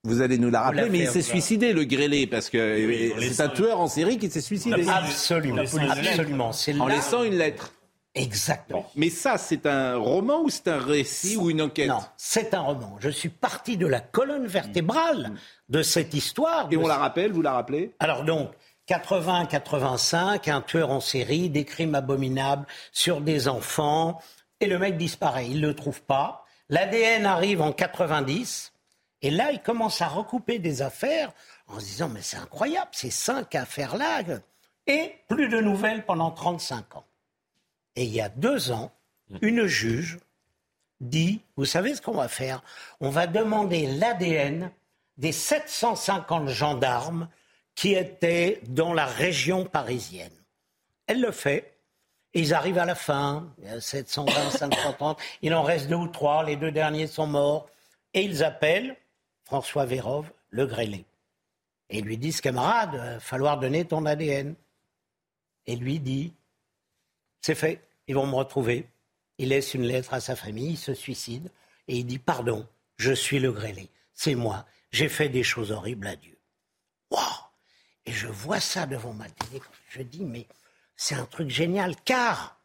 vous allez nous la rappeler, mais il s'est suicidé, le grêlé, parce que c'est un tueur en série qui s'est suicidé. Absolument, absolument. En laissant une lettre. Exactement. Mais ça, c'est un roman ou c'est un récit ou une enquête Non, c'est un roman. Je suis parti de la colonne vertébrale de cette histoire. Et on la rappelle, vous la rappelez Alors donc, 80-85, un tueur en série, des crimes abominables sur des enfants, et le mec disparaît. Il ne le trouve pas. L'ADN arrive en 90. Et là, il commence à recouper des affaires en se disant, mais c'est incroyable, ces cinq affaires-là. Et plus de nouvelles pendant 35 ans. Et il y a deux ans, une juge dit, vous savez ce qu'on va faire? On va demander l'ADN des 750 gendarmes qui étaient dans la région parisienne. Elle le fait. Ils arrivent à la fin, 720, 530, [COUGHS] il en reste deux ou trois, les deux derniers sont morts, et ils appellent François Vérov, le grêlé. Et lui disent, camarade, il va falloir donner ton ADN. Et lui dit, c'est fait, ils vont me retrouver. Il laisse une lettre à sa famille, il se suicide, et il dit, pardon, je suis le grêlé, c'est moi, j'ai fait des choses horribles à Dieu. Wow Et je vois ça devant ma télé, je dis, mais c'est un truc génial, car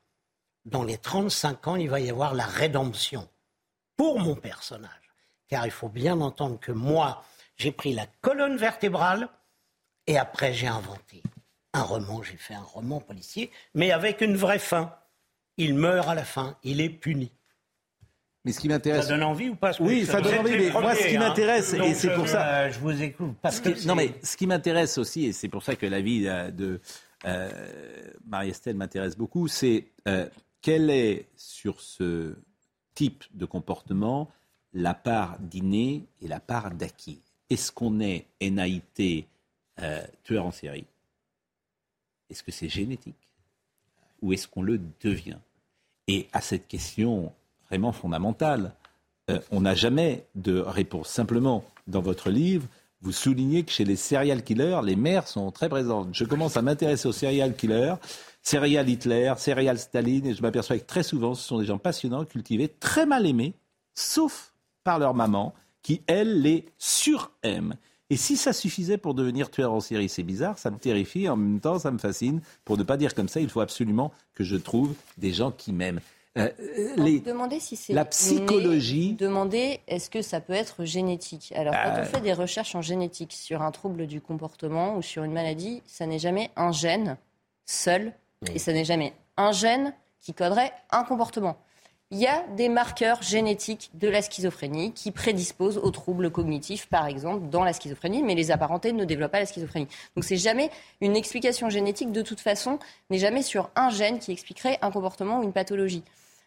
dans les 35 ans, il va y avoir la rédemption pour mon personnage car il faut bien entendre que moi, j'ai pris la colonne vertébrale et après j'ai inventé un roman, j'ai fait un roman policier, mais avec une vraie fin. Il meurt à la fin, il est puni. Mais ce qui m'intéresse. Ça donne envie ou pas? Oui, ça, donne envie, mais moi, ce qui hein. m'intéresse, et c'est pour ça. Euh, je vous écoute. Parce non, mais ce qui m'intéresse aussi, et c'est pour ça que la vie euh, de Marie-Estelle m'intéresse beaucoup, c'est euh, quel est, sur ce type de comportement, la part d'inné et la part d'acquis? Est-ce qu'on est NAIT euh, tueur en série? Est-ce que c'est génétique? Ou est-ce qu'on le devient? Et à cette question vraiment fondamentale, euh, on n'a jamais de réponse. Simplement, dans votre livre, vous soulignez que chez les serial killers, les mères sont très présentes. Je commence à m'intéresser aux serial killers, serial Hitler, serial Staline, et je m'aperçois que très souvent, ce sont des gens passionnants, cultivés, très mal aimés, sauf par leur maman, qui, elle, les suraime. Et si ça suffisait pour devenir tueur en série, c'est bizarre, ça me terrifie, en même temps, ça me fascine. Pour ne pas dire comme ça, il faut absolument que je trouve des gens qui m'aiment. Euh, les, demandez si c'est la psychologie. demandez est-ce que ça peut être génétique? Alors quand on euh. fait des recherches en génétique sur un trouble du comportement ou sur une maladie, ça n'est jamais un gène seul et ça n'est jamais un gène qui coderait un comportement. il y a des marqueurs génétiques de la schizophrénie qui prédisposent aux troubles cognitifs, par exemple, dans la schizophrénie, mais les apparentés ne développent pas la schizophrénie. Donc c'est jamais une explication génétique, de toute façon, n'est jamais sur un gène qui expliquerait un comportement ou une pathologie.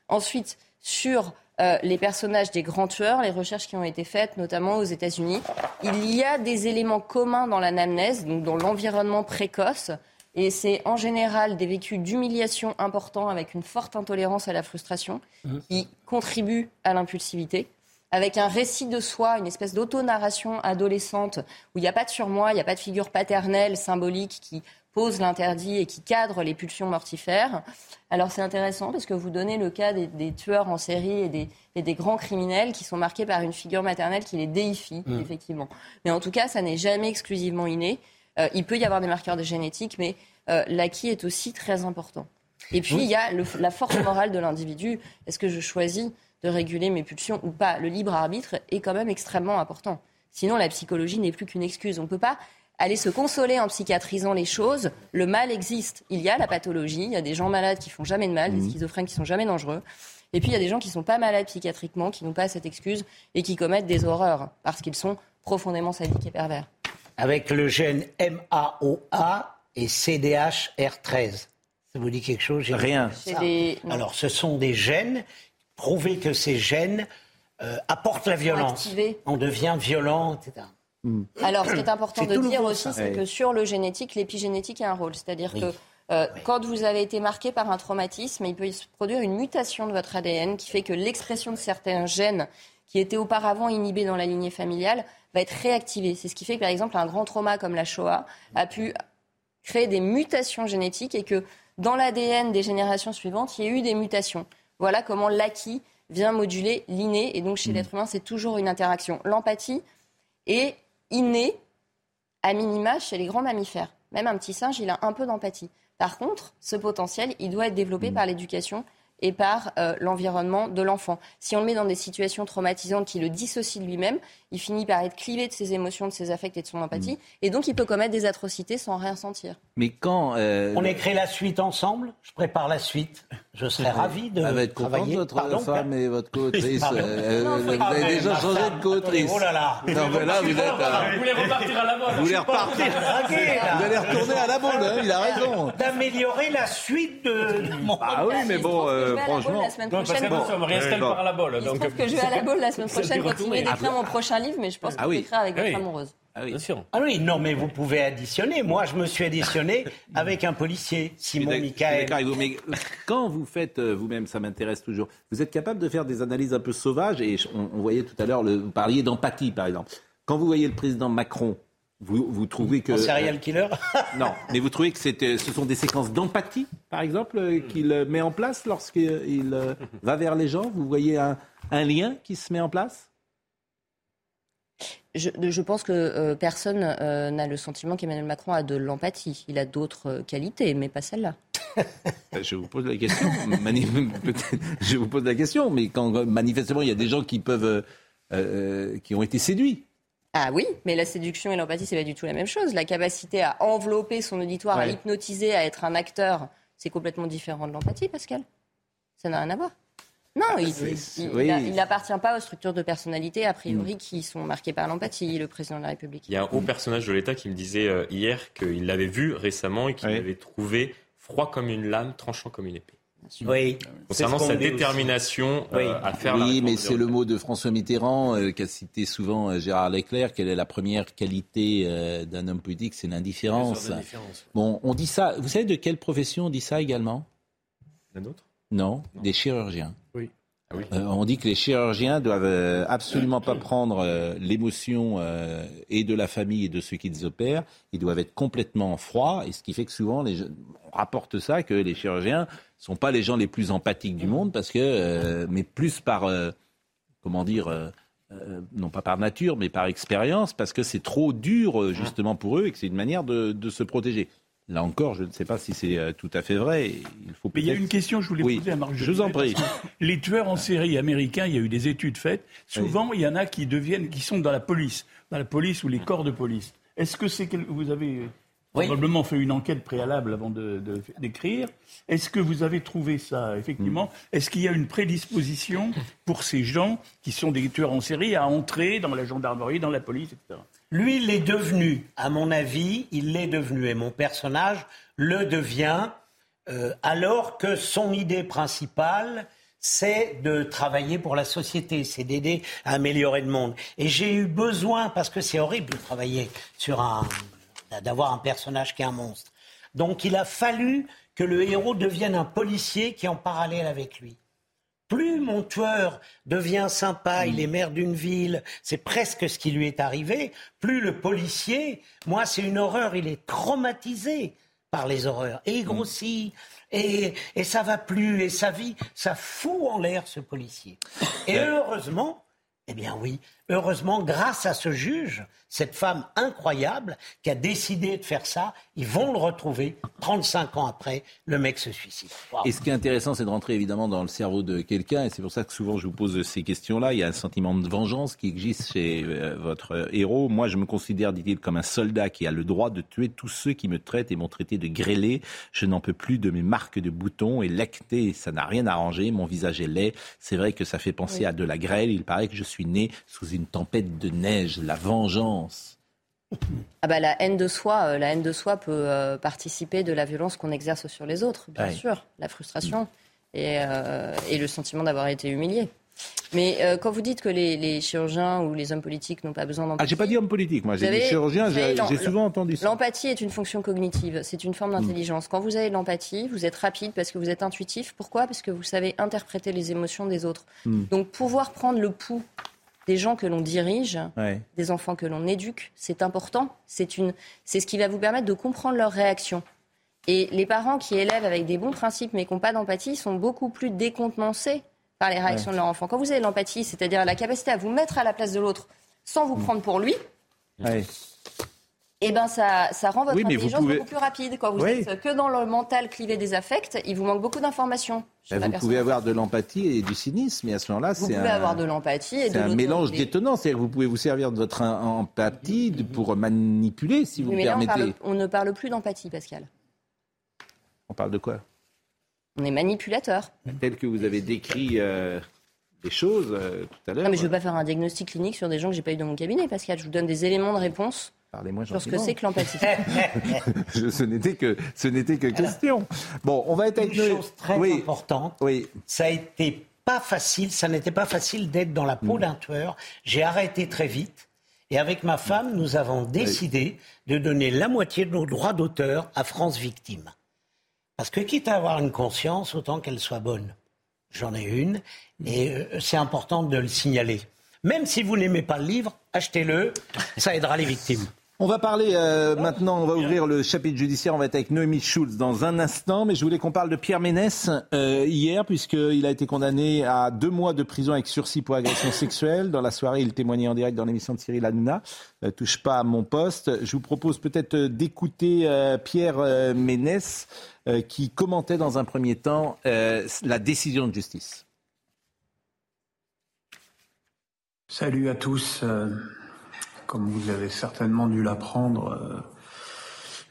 Ensuite, sur euh, les personnages des grands tueurs, les recherches qui ont été faites, notamment aux États-Unis, il y a des éléments communs dans l'anamnèse, donc dans l'environnement précoce, et c'est en général des vécus d'humiliation importants avec une forte intolérance à la frustration Mmh. qui contribuent à l'impulsivité. Avec un récit de soi, une espèce d'auto-narration adolescente où il n'y a pas de surmoi, il n'y a pas de figure paternelle symbolique qui pose l'interdit et qui cadre les pulsions mortifères. Alors c'est intéressant parce que vous donnez le cas des, des tueurs en série et des, et des grands criminels qui sont marqués par une figure maternelle qui les déifie, Mm. effectivement. Mais en tout cas, ça n'est jamais exclusivement inné. Euh, il peut y avoir des marqueurs de génétique, mais euh, l'acquis est aussi très important. Et puis, il y a le- la force morale de l'individu. Est-ce que je choisis de réguler mes pulsions ou pas? Le libre arbitre est quand même extrêmement important. Sinon, la psychologie n'est plus qu'une excuse. On ne peut pas aller se consoler en psychiatrisant les choses. Le mal existe. Il y a la pathologie. Il y a des gens malades qui font jamais de mal, des schizophrènes qui sont jamais dangereux. Et puis, il y a des gens qui sont pas malades psychiatriquement, qui n'ont pas cette excuse et qui commettent des horreurs parce qu'ils sont profondément sadiques et pervers. Avec le gène MAOA et CDH-R13. Ça vous dit quelque chose Rien. des-. Alors, ce sont des gènes. Prouver que ces gènes euh, apportent la violence. activés. On devient violent, etc. Alors, ce qui est [CLEARS THROAT] important de dire aussi, c'est que sur le génétique, l'épigénétique a un rôle. C'est-à-dire Oui. que euh, quand vous avez été marqué par un traumatisme, il peut se produire une mutation de votre ADN qui fait que l'expression de certains gènes qui étaient auparavant inhibés dans la lignée familiale va être réactivée. C'est ce qui fait que, par exemple, un grand trauma comme la Shoah a pu créer des mutations génétiques et que dans l'ADN des générations suivantes, il y a eu des mutations. Voilà comment l'acquis vient moduler l'inné. Et donc, chez l'être humain, c'est toujours une interaction. L'empathie est innée, à minima, chez les grands mammifères. Même un petit singe, il a un peu d'empathie. Par contre, ce potentiel, il doit être développé par l'éducation et par euh, l'environnement de l'enfant. Si on le met dans des situations traumatisantes qui le dissocient de lui-même, il finit par être clivé de ses émotions, de ses affects et de son empathie, et donc il peut commettre des atrocités sans rien sentir. Mais quand. euh, On écrit la suite ensemble. Je prépare la suite. Je serais ravi de Elle va être contente, travailler. votre Pardon, femme et votre co-autrice. Euh, Non, vous avez Ah, déjà changé femme, de co-autrice. Oh là là. Non, mais là, vous êtes. euh, Vous voulez repartir à la mode Vous voulez repartir. Vous allez retourner à la boule, hein, il a raison. D'améliorer la suite de mon. Ah oui, mais bon, Je vais à la boule franchement. la semaine prochaine. nous sommes bon. par la bolle. Donc- trouve que je vais à la boule la semaine prochaine continuer d'écrire mon prochain livre, mais je pense que Ah je oui. l'écrirai avec votre Oui. amoureuse. Ah oui. Bien sûr. Ah oui, non, mais vous pouvez additionner. Moi, je me suis additionné [LAUGHS] avec un policier, Simon Michael. d'accord avec vous, mais quand vous faites euh, vous-même, ça m'intéresse toujours, vous êtes capable de faire des analyses un peu sauvages, et on, on voyait tout à l'heure, vous parliez d'empathie par exemple. Quand vous voyez le président Macron, vous, vous trouvez que... Un serial killer [LAUGHS] Non, mais vous trouvez que c'était- ce sont des séquences d'empathie, par exemple, euh, qu'il euh, met en place lorsqu'il euh, va vers les gens? Vous voyez un, un lien qui se met en place? Je, je pense que euh, personne euh, n'a le sentiment qu'Emmanuel Macron a de l'empathie. Il a d'autres euh, qualités, mais pas celle-là. Je vous pose la question. [LAUGHS] Mani- je vous pose la question, mais quand manifestement il y a des gens qui peuvent, euh, qui ont été séduits. Ah oui, mais la séduction et l'empathie, c'est pas du tout la même chose. La capacité à envelopper son auditoire, à l'hypnotiser, à être un acteur, c'est complètement différent de l'empathie, Pascal. Ça n'a rien à voir. Non, il oui, il- oui. n'appartient pas aux structures de personnalité, a priori, qui sont marquées par l'empathie, le président de la République. Il y a un haut personnage de l'État qui me disait euh, hier qu'il l'avait vu récemment et qu'il l'avait trouvé froid comme une lame, tranchant comme une épée. Oui. Concernant sa détermination euh, Oui. à faire oui, mais c'est le mot de François Mitterrand euh, qu'a cité souvent euh, Gérard Leclerc. Quelle est la première qualité euh, d'un homme politique C'est l'indifférence. L'indifférence. Bon, on dit ça. Vous savez de quelle profession on dit ça également? La nôtre Non, des chirurgiens. Oui. Ah oui. Euh, on dit que les chirurgiens doivent euh, absolument pas prendre euh, l'émotion et de la famille et de ceux qu'ils opèrent. Ils doivent être complètement froids. Et ce qui fait que souvent, les, on rapporte ça que les chirurgiens sont pas les gens les plus empathiques du monde, parce que, mais plus par, comment dire, euh, non pas par nature, mais par expérience, parce que c'est trop dur euh, justement pour eux et que c'est une manière de, de se protéger. Là encore, je ne sais pas si c'est euh, tout à fait vrai. Il faut Mais il y a une question que je voulais Oui, poser à Marc je vous en prie. parce [LAUGHS] que Les tueurs en série américains, il y a eu des études faites. Souvent, il y en a qui deviennent, qui sont dans la police, dans la police ou les corps de police. Est-ce que c'est que vous avez probablement fait une enquête préalable avant d'écrire. Est-ce que vous avez trouvé ça, effectivement? Mm. Est-ce qu'il y a une prédisposition pour ces gens qui sont des tueurs en série à entrer dans la gendarmerie, dans la police, etc. Lui, il est devenu, à mon avis, il l'est devenu, et mon personnage le devient, euh, alors que son idée principale, c'est de travailler pour la société, c'est d'aider à améliorer le monde. Et j'ai eu besoin, parce que c'est horrible de travailler sur un, d'avoir un personnage qui est un monstre. Donc il a fallu que le héros devienne un policier qui est en parallèle avec lui. Plus mon tueur devient sympa, il est maire d'une ville, c'est presque ce qui lui est arrivé, plus le policier, moi c'est une horreur, il est traumatisé par les horreurs. Et il grossit, et, et ça va plus, et sa vie, ça fout en l'air ce policier. Et heureusement, eh bien oui, heureusement, grâce à ce juge, cette femme incroyable qui a décidé de faire ça, ils vont le retrouver 35 ans après, le mec se suicide. Et ce qui est intéressant, c'est de rentrer évidemment dans le cerveau de quelqu'un, et c'est pour ça que souvent je vous pose ces questions-là. Il y a un sentiment de vengeance qui existe chez euh, votre héros. Moi, je me considère, dit-il, comme un soldat qui a le droit de tuer tous ceux qui me traitent et m'ont traité de grêlé. Je n'en peux plus de mes marques de boutons et l'acté, ça n'a rien arrangé. Mon visage est laid. C'est vrai que ça fait penser à de la grêle. Il paraît que je suis né sous une tempête de neige, la vengeance. Ah bah, la haine de soi, euh, la haine de soi peut euh, participer de la violence qu'on exerce sur les autres, bien sûr, la frustration et, euh, et le sentiment d'avoir été humilié. Mais quand vous dites que les, chirurgiens ou les hommes politiques n'ont pas besoin d'empathie. Ah, j'ai pas dit homme politique, moi, j'ai dit chirurgien, j'ai souvent entendu ça. L'empathie est une fonction cognitive, c'est une forme d'intelligence. Quand vous avez de l'empathie, vous êtes rapide parce que vous êtes intuitif. Pourquoi? Parce que vous savez interpréter les émotions des autres. Hmm. Donc pouvoir prendre le pouls des gens que l'on dirige, des enfants que l'on éduque, c'est important. C'est une, c'est ce qui va vous permettre de comprendre leurs réactions. Et les parents qui élèvent avec des bons principes mais qui n'ont pas d'empathie sont beaucoup plus décontenancés par les réactions de leur enfant. Quand vous avez l'empathie, c'est-à-dire la capacité à vous mettre à la place de l'autre sans vous mm. prendre pour lui, eh ben ça, ça rend votre intelligence beaucoup plus rapide. Quand vous êtes que dans le mental clivé des affects, il vous manque beaucoup d'informations. Bah, vous pouvez avoir de l'empathie et du cynisme, et à ce moment-là, c'est un, avoir de l'empathie et de un mélange détonnant. C'est-à-dire que vous pouvez vous servir de votre empathie pour manipuler, si vous me permettez. on, ne parle plus d'empathie, Pascal. On parle de quoi? On est manipulateur. Tel que vous avez décrit. Euh, les choses euh, tout à l'heure. Non, mais je ne veux pas faire un diagnostic clinique sur des gens que j'ai pas eu dans mon cabinet, Pascal. Je vous donne des éléments de réponse Parlez-moi Sur ce que c'est que l'empathie. [LAUGHS] ce n'était que, ce n'était que question. Bon, on va être avec Une chose très importante. Oui. Ça a été pas facile, ça n'était pas facile d'être dans la peau mm. d'un tueur. J'ai arrêté très vite. Et avec ma femme, nous avons décidé de donner la moitié de nos droits d'auteur à France Victime. Parce que quitte à avoir une conscience, autant qu'elle soit bonne. J'en ai une, et euh, c'est important de le signaler. Même si vous n'aimez pas le livre, achetez-le, ça aidera les victimes. On va parler euh, maintenant, on va ouvrir le chapitre judiciaire, on va être avec Noémie Schulz dans un instant, mais je voulais qu'on parle de Pierre Ménès euh, hier, puisqu'il a été condamné à deux mois de prison avec sursis pour agression [COUGHS] sexuelle. Dans la soirée, il témoignait en direct dans l'émission de Cyril Hanouna, euh, Touche pas à mon poste. Je vous propose peut-être d'écouter Pierre Ménès, qui commentait dans un premier temps la décision de justice. Salut à tous. Comme vous avez certainement dû l'apprendre, euh,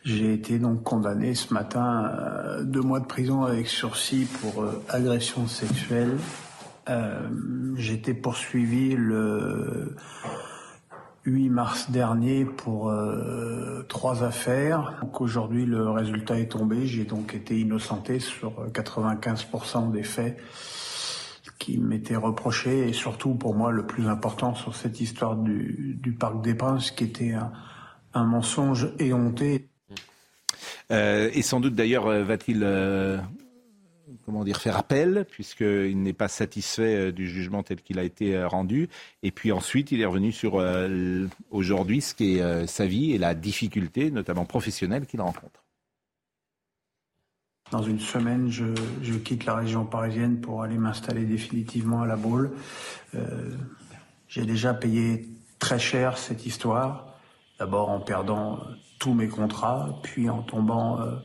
j'ai été donc condamné ce matin à deux mois de prison avec sursis pour euh, agression sexuelle. Euh, été poursuivi le 8 mars dernier pour trois affaires. Aujourd'hui, le résultat est tombé. J'ai donc été innocenté sur 95% des faits qui m'était reproché, et surtout pour moi le plus important sur cette histoire du, Parc des Princes, qui était un, mensonge éhonté. Euh, et sans doute d'ailleurs euh, va-t-il euh, faire appel puisqu'il n'est pas satisfait du jugement tel qu'il a été rendu. Et puis ensuite il est revenu sur aujourd'hui ce qui est sa vie et la difficulté, notamment professionnelle, qu'il rencontre. Dans une semaine, je, quitte la région parisienne pour aller m'installer définitivement à la Baule. Euh, J'ai déjà payé très cher cette histoire. D'abord en perdant tous mes contrats, puis en tombant euh,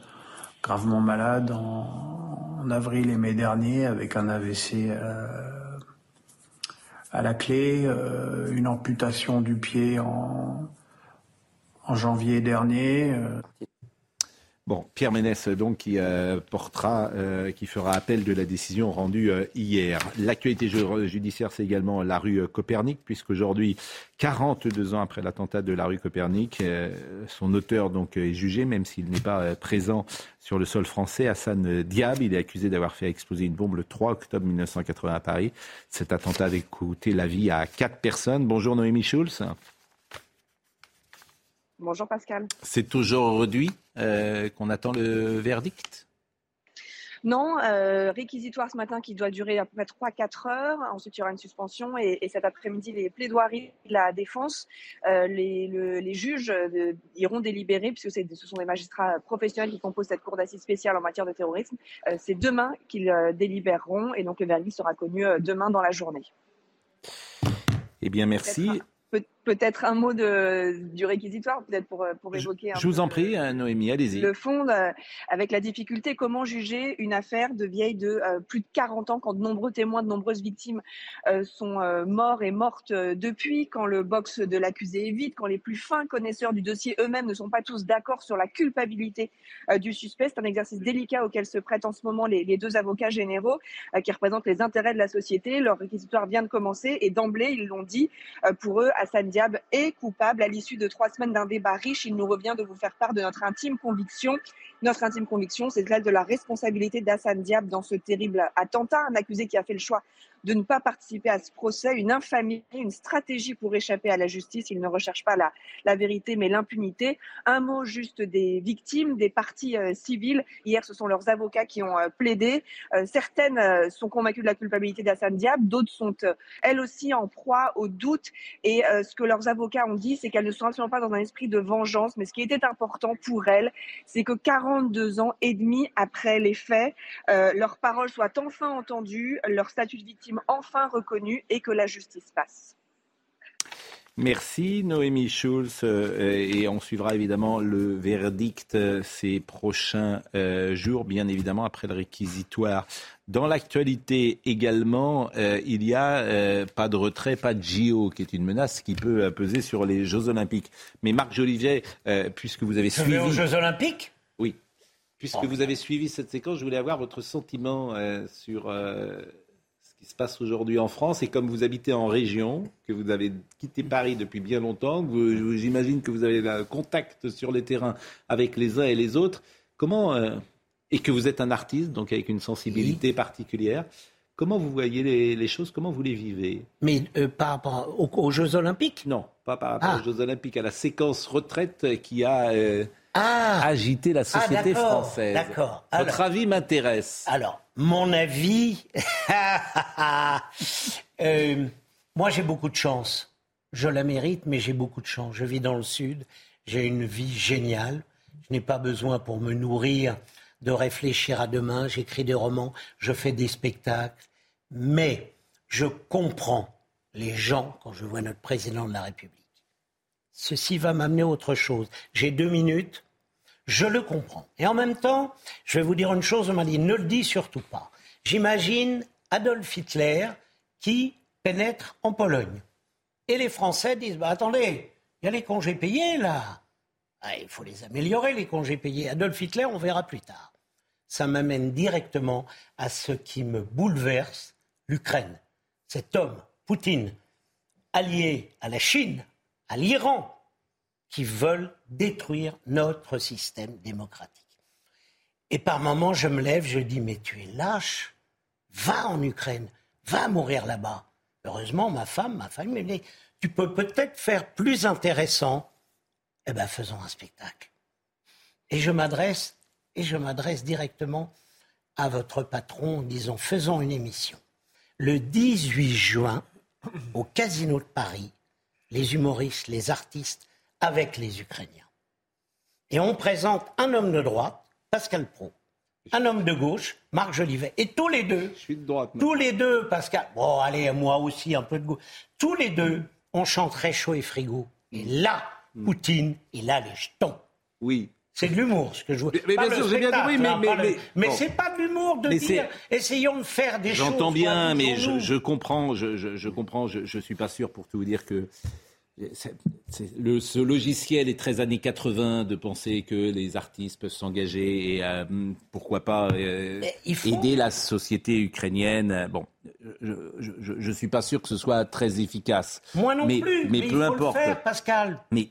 gravement malade en, avril et mai dernier avec un AVC euh, à la clé, euh, une amputation du pied en janvier dernier. Bon, Pierre Ménès, donc, qui euh, portera, euh, qui fera appel de la décision rendue euh, hier. L'actualité judiciaire, c'est également la rue Copernic, puisqu'aujourd'hui, 42 ans après l'attentat de la rue Copernic, son auteur donc est jugé, même s'il n'est pas présent sur le sol français. Hassan Diab, il est accusé d'avoir fait exploser une bombe le 3 octobre 1980 à Paris. Cet attentat avait coûté la vie à quatre personnes. Bonjour Noémie Schulz. Bonjour Pascal. C'est aujourd'hui euh, qu'on attend le verdict? Non, euh, réquisitoire ce matin qui doit durer à peu près 3-4 heures. Ensuite, il y aura une suspension et, cet après-midi, les plaidoiries de la défense. Euh, les, juges iront délibérer puisque ce sont des magistrats professionnels qui composent cette cour d'assises spéciale en matière de terrorisme. C'est demain qu'ils délibéreront et donc le verdict sera connu demain dans la journée. Eh bien, merci peut-être un mot de, du réquisitoire, peut-être pour, pour évoquer. Je, vous en prie, euh, Noémie, allez-y. Le fond, euh, avec la difficulté, comment juger une affaire de vieille de euh, plus de 40 ans, quand de nombreux témoins, de nombreuses victimes sont morts et mortes depuis, quand le box de l'accusé est vide, quand les plus fins connaisseurs du dossier eux-mêmes ne sont pas tous d'accord sur la culpabilité du suspect. C'est un exercice délicat auquel se prêtent en ce moment les, les deux avocats généraux qui représentent les intérêts de la société. Leur réquisitoire vient de commencer et d'emblée, ils l'ont dit, pour eux, Hassan Diab est coupable. À l'issue de trois semaines d'un débat riche, il nous revient de vous faire part de notre intime conviction. Notre intime conviction, c'est celle de la responsabilité d'Hassan Diab dans ce terrible attentat. Un accusé qui a fait le choix de ne pas participer à ce procès, une infamie, une stratégie pour échapper à la justice. Il ne recherche pas la, vérité, mais l'impunité. Un mot juste des victimes, des parties euh, civiles. Hier, ce sont leurs avocats qui ont euh, plaidé. Euh, certaines sont convaincues de la culpabilité d'Hassan Diab, d'autres sont elles aussi en proie au doute. Et ce que leurs avocats ont dit, c'est qu'elles ne sont absolument pas dans un esprit de vengeance. Mais ce qui était important pour elles, c'est que 42 ans et demi après les faits, leurs paroles soient enfin entendues, leur statut de victime enfin reconnu et que la justice passe. Merci Noémie Schulz euh, et on suivra évidemment le verdict euh, ces prochains euh, jours, bien évidemment après le réquisitoire. Dans l'actualité également, il y a pas de retrait, pas de JO, qui est une menace qui peut peser sur les Jeux Olympiques. Mais Marc Jolivet, puisque vous avez suivi... aux Jeux Olympiques? Oui. Puisque oh. vous avez suivi cette séquence, je voulais avoir votre sentiment sur qui se passe aujourd'hui en France. Et comme vous habitez en région, que vous avez quitté Paris depuis bien longtemps, j'imagine que vous avez le contact sur le terrain avec les uns et les autres, comment, euh, et que vous êtes un artiste, donc avec une sensibilité particulière, comment vous voyez les, choses, comment vous les vivez? Mais euh, par rapport aux, Jeux Olympiques? Non, pas par rapport ah. aux Jeux Olympiques, à la séquence retraite qui a... Euh, ah. agité la société ah, française. D'accord. Votre avis m'intéresse. Alors, mon avis, [LAUGHS] euh, moi j'ai beaucoup de chance. Je la mérite, mais j'ai beaucoup de chance. Je vis dans le sud, j'ai une vie géniale. Je n'ai pas besoin pour me nourrir de réfléchir à demain. J'écris des romans, je fais des spectacles. Mais je comprends les gens quand je vois notre président de la République. Ceci va m'amener à autre chose. J'ai deux minutes. Je le comprends. Et en même temps, je vais vous dire une chose, on m'a ne le dis surtout pas. J'imagine Adolf Hitler qui pénètre en Pologne. Et les Français disent, bah, attendez, il y a les congés payés là. Ah, il faut les améliorer, les congés payés. Adolf Hitler, on verra plus tard. Ça m'amène directement à ce qui me bouleverse, l'Ukraine. Cet homme, Poutine, allié à la Chine, à l'Iran, qui veulent détruire notre système démocratique. Et par moments, je me lève, je dis, mais tu es lâche, va en Ukraine, va mourir là-bas. Heureusement, ma femme, ma famille me dit, tu peux peut-être faire plus intéressant. Eh bien, faisons un spectacle. Et je m'adresse, et je m'adresse directement à votre patron, disons, faisons une émission. Le 18 juin, au Casino de Paris, les humoristes, les artistes avec les Ukrainiens. Et on présente un homme de droite, Pascal Pro, un homme de gauche, Marc Jolivet, et tous les deux, Je suis de droite, tous les deux, Pascal, bon allez, moi aussi un peu de gauche, tous les deux, on chante très chaud et frigo. Et là, mm. Poutine, il a les jetons. Oui. C'est de l'humour, ce que je vois. Mais, bien sûr, j'ai bien compris, mais, mais, mais, c'est pas de l'humour de dire, essayons de faire des choses. J'entends bien, mais je, je, comprends, je, je, je comprends, je, je suis pas sûr pour tout vous dire que le, ce logiciel est très années 80 de penser que les artistes peuvent s'engager et euh, pourquoi pas euh, aider la société ukrainienne. Bon, je ne suis pas sûr que ce soit très efficace. Moi non mais, plus. Mais, mais peu il faut importe. Le faire, Pascal. Mais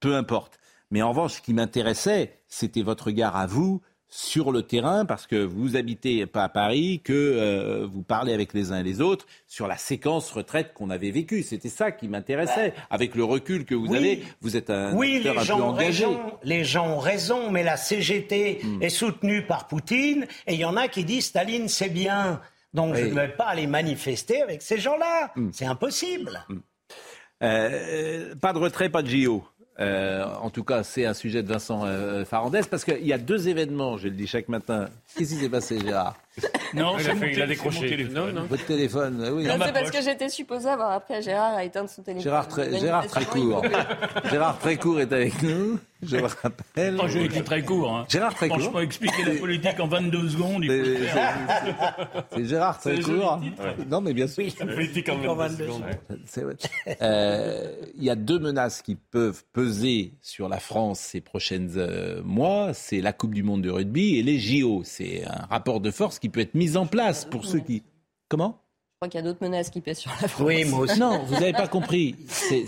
peu importe. Mais en revanche, ce qui m'intéressait, c'était votre regard à vous sur le terrain, parce que vous habitez pas à Paris, que euh, vous parlez avec les uns et les autres sur la séquence retraite qu'on avait vécue. C'était ça qui m'intéressait. Avec le recul que vous Oui. avez, vous êtes un Oui, acteur les un gens, peu ont engagé. raison, les gens ont raison, mais la CGT Hmm. est soutenue par Poutine et il y en a qui disent Staline c'est bien. Donc je ne vais pas aller manifester avec ces gens-là. Hmm. C'est impossible. Euh, pas de retrait, pas de JO. Euh, en tout cas, c'est un sujet de Vincent euh, Farandès parce qu'il y a deux événements, je le dis chaque matin. Qu'est-ce qui s'est passé, Gérard? Non, Il a fait- il a décroché. c'est mon téléphone. Non, non. Votre téléphone, oui. Non, c'est parce que j'étais supposée avoir appris à Gérard à éteindre son téléphone. Gérard, très, Gérard Trécourt. Gérard Trécourt est avec nous, je le rappelle. Oh, j'ai été très court. Hein. Gérard Trécourt. Franchement, expliquer la politique en 22 secondes, C'est- Gérard Trécourt. titre. Non, mais bien sûr. La politique en 22 secondes. C'est vrai. Euh, Il y a deux menaces qui peuvent peser sur la France ces prochains euh, mois. C'est la Coupe du Monde de rugby et les JO. C'est un rapport de force qui peut être mis en place pour ceux qui... Comment Je crois qu'il y a d'autres menaces qui pèsent sur la France. Oui, moi aussi. Non, vous n'avez pas compris. C'est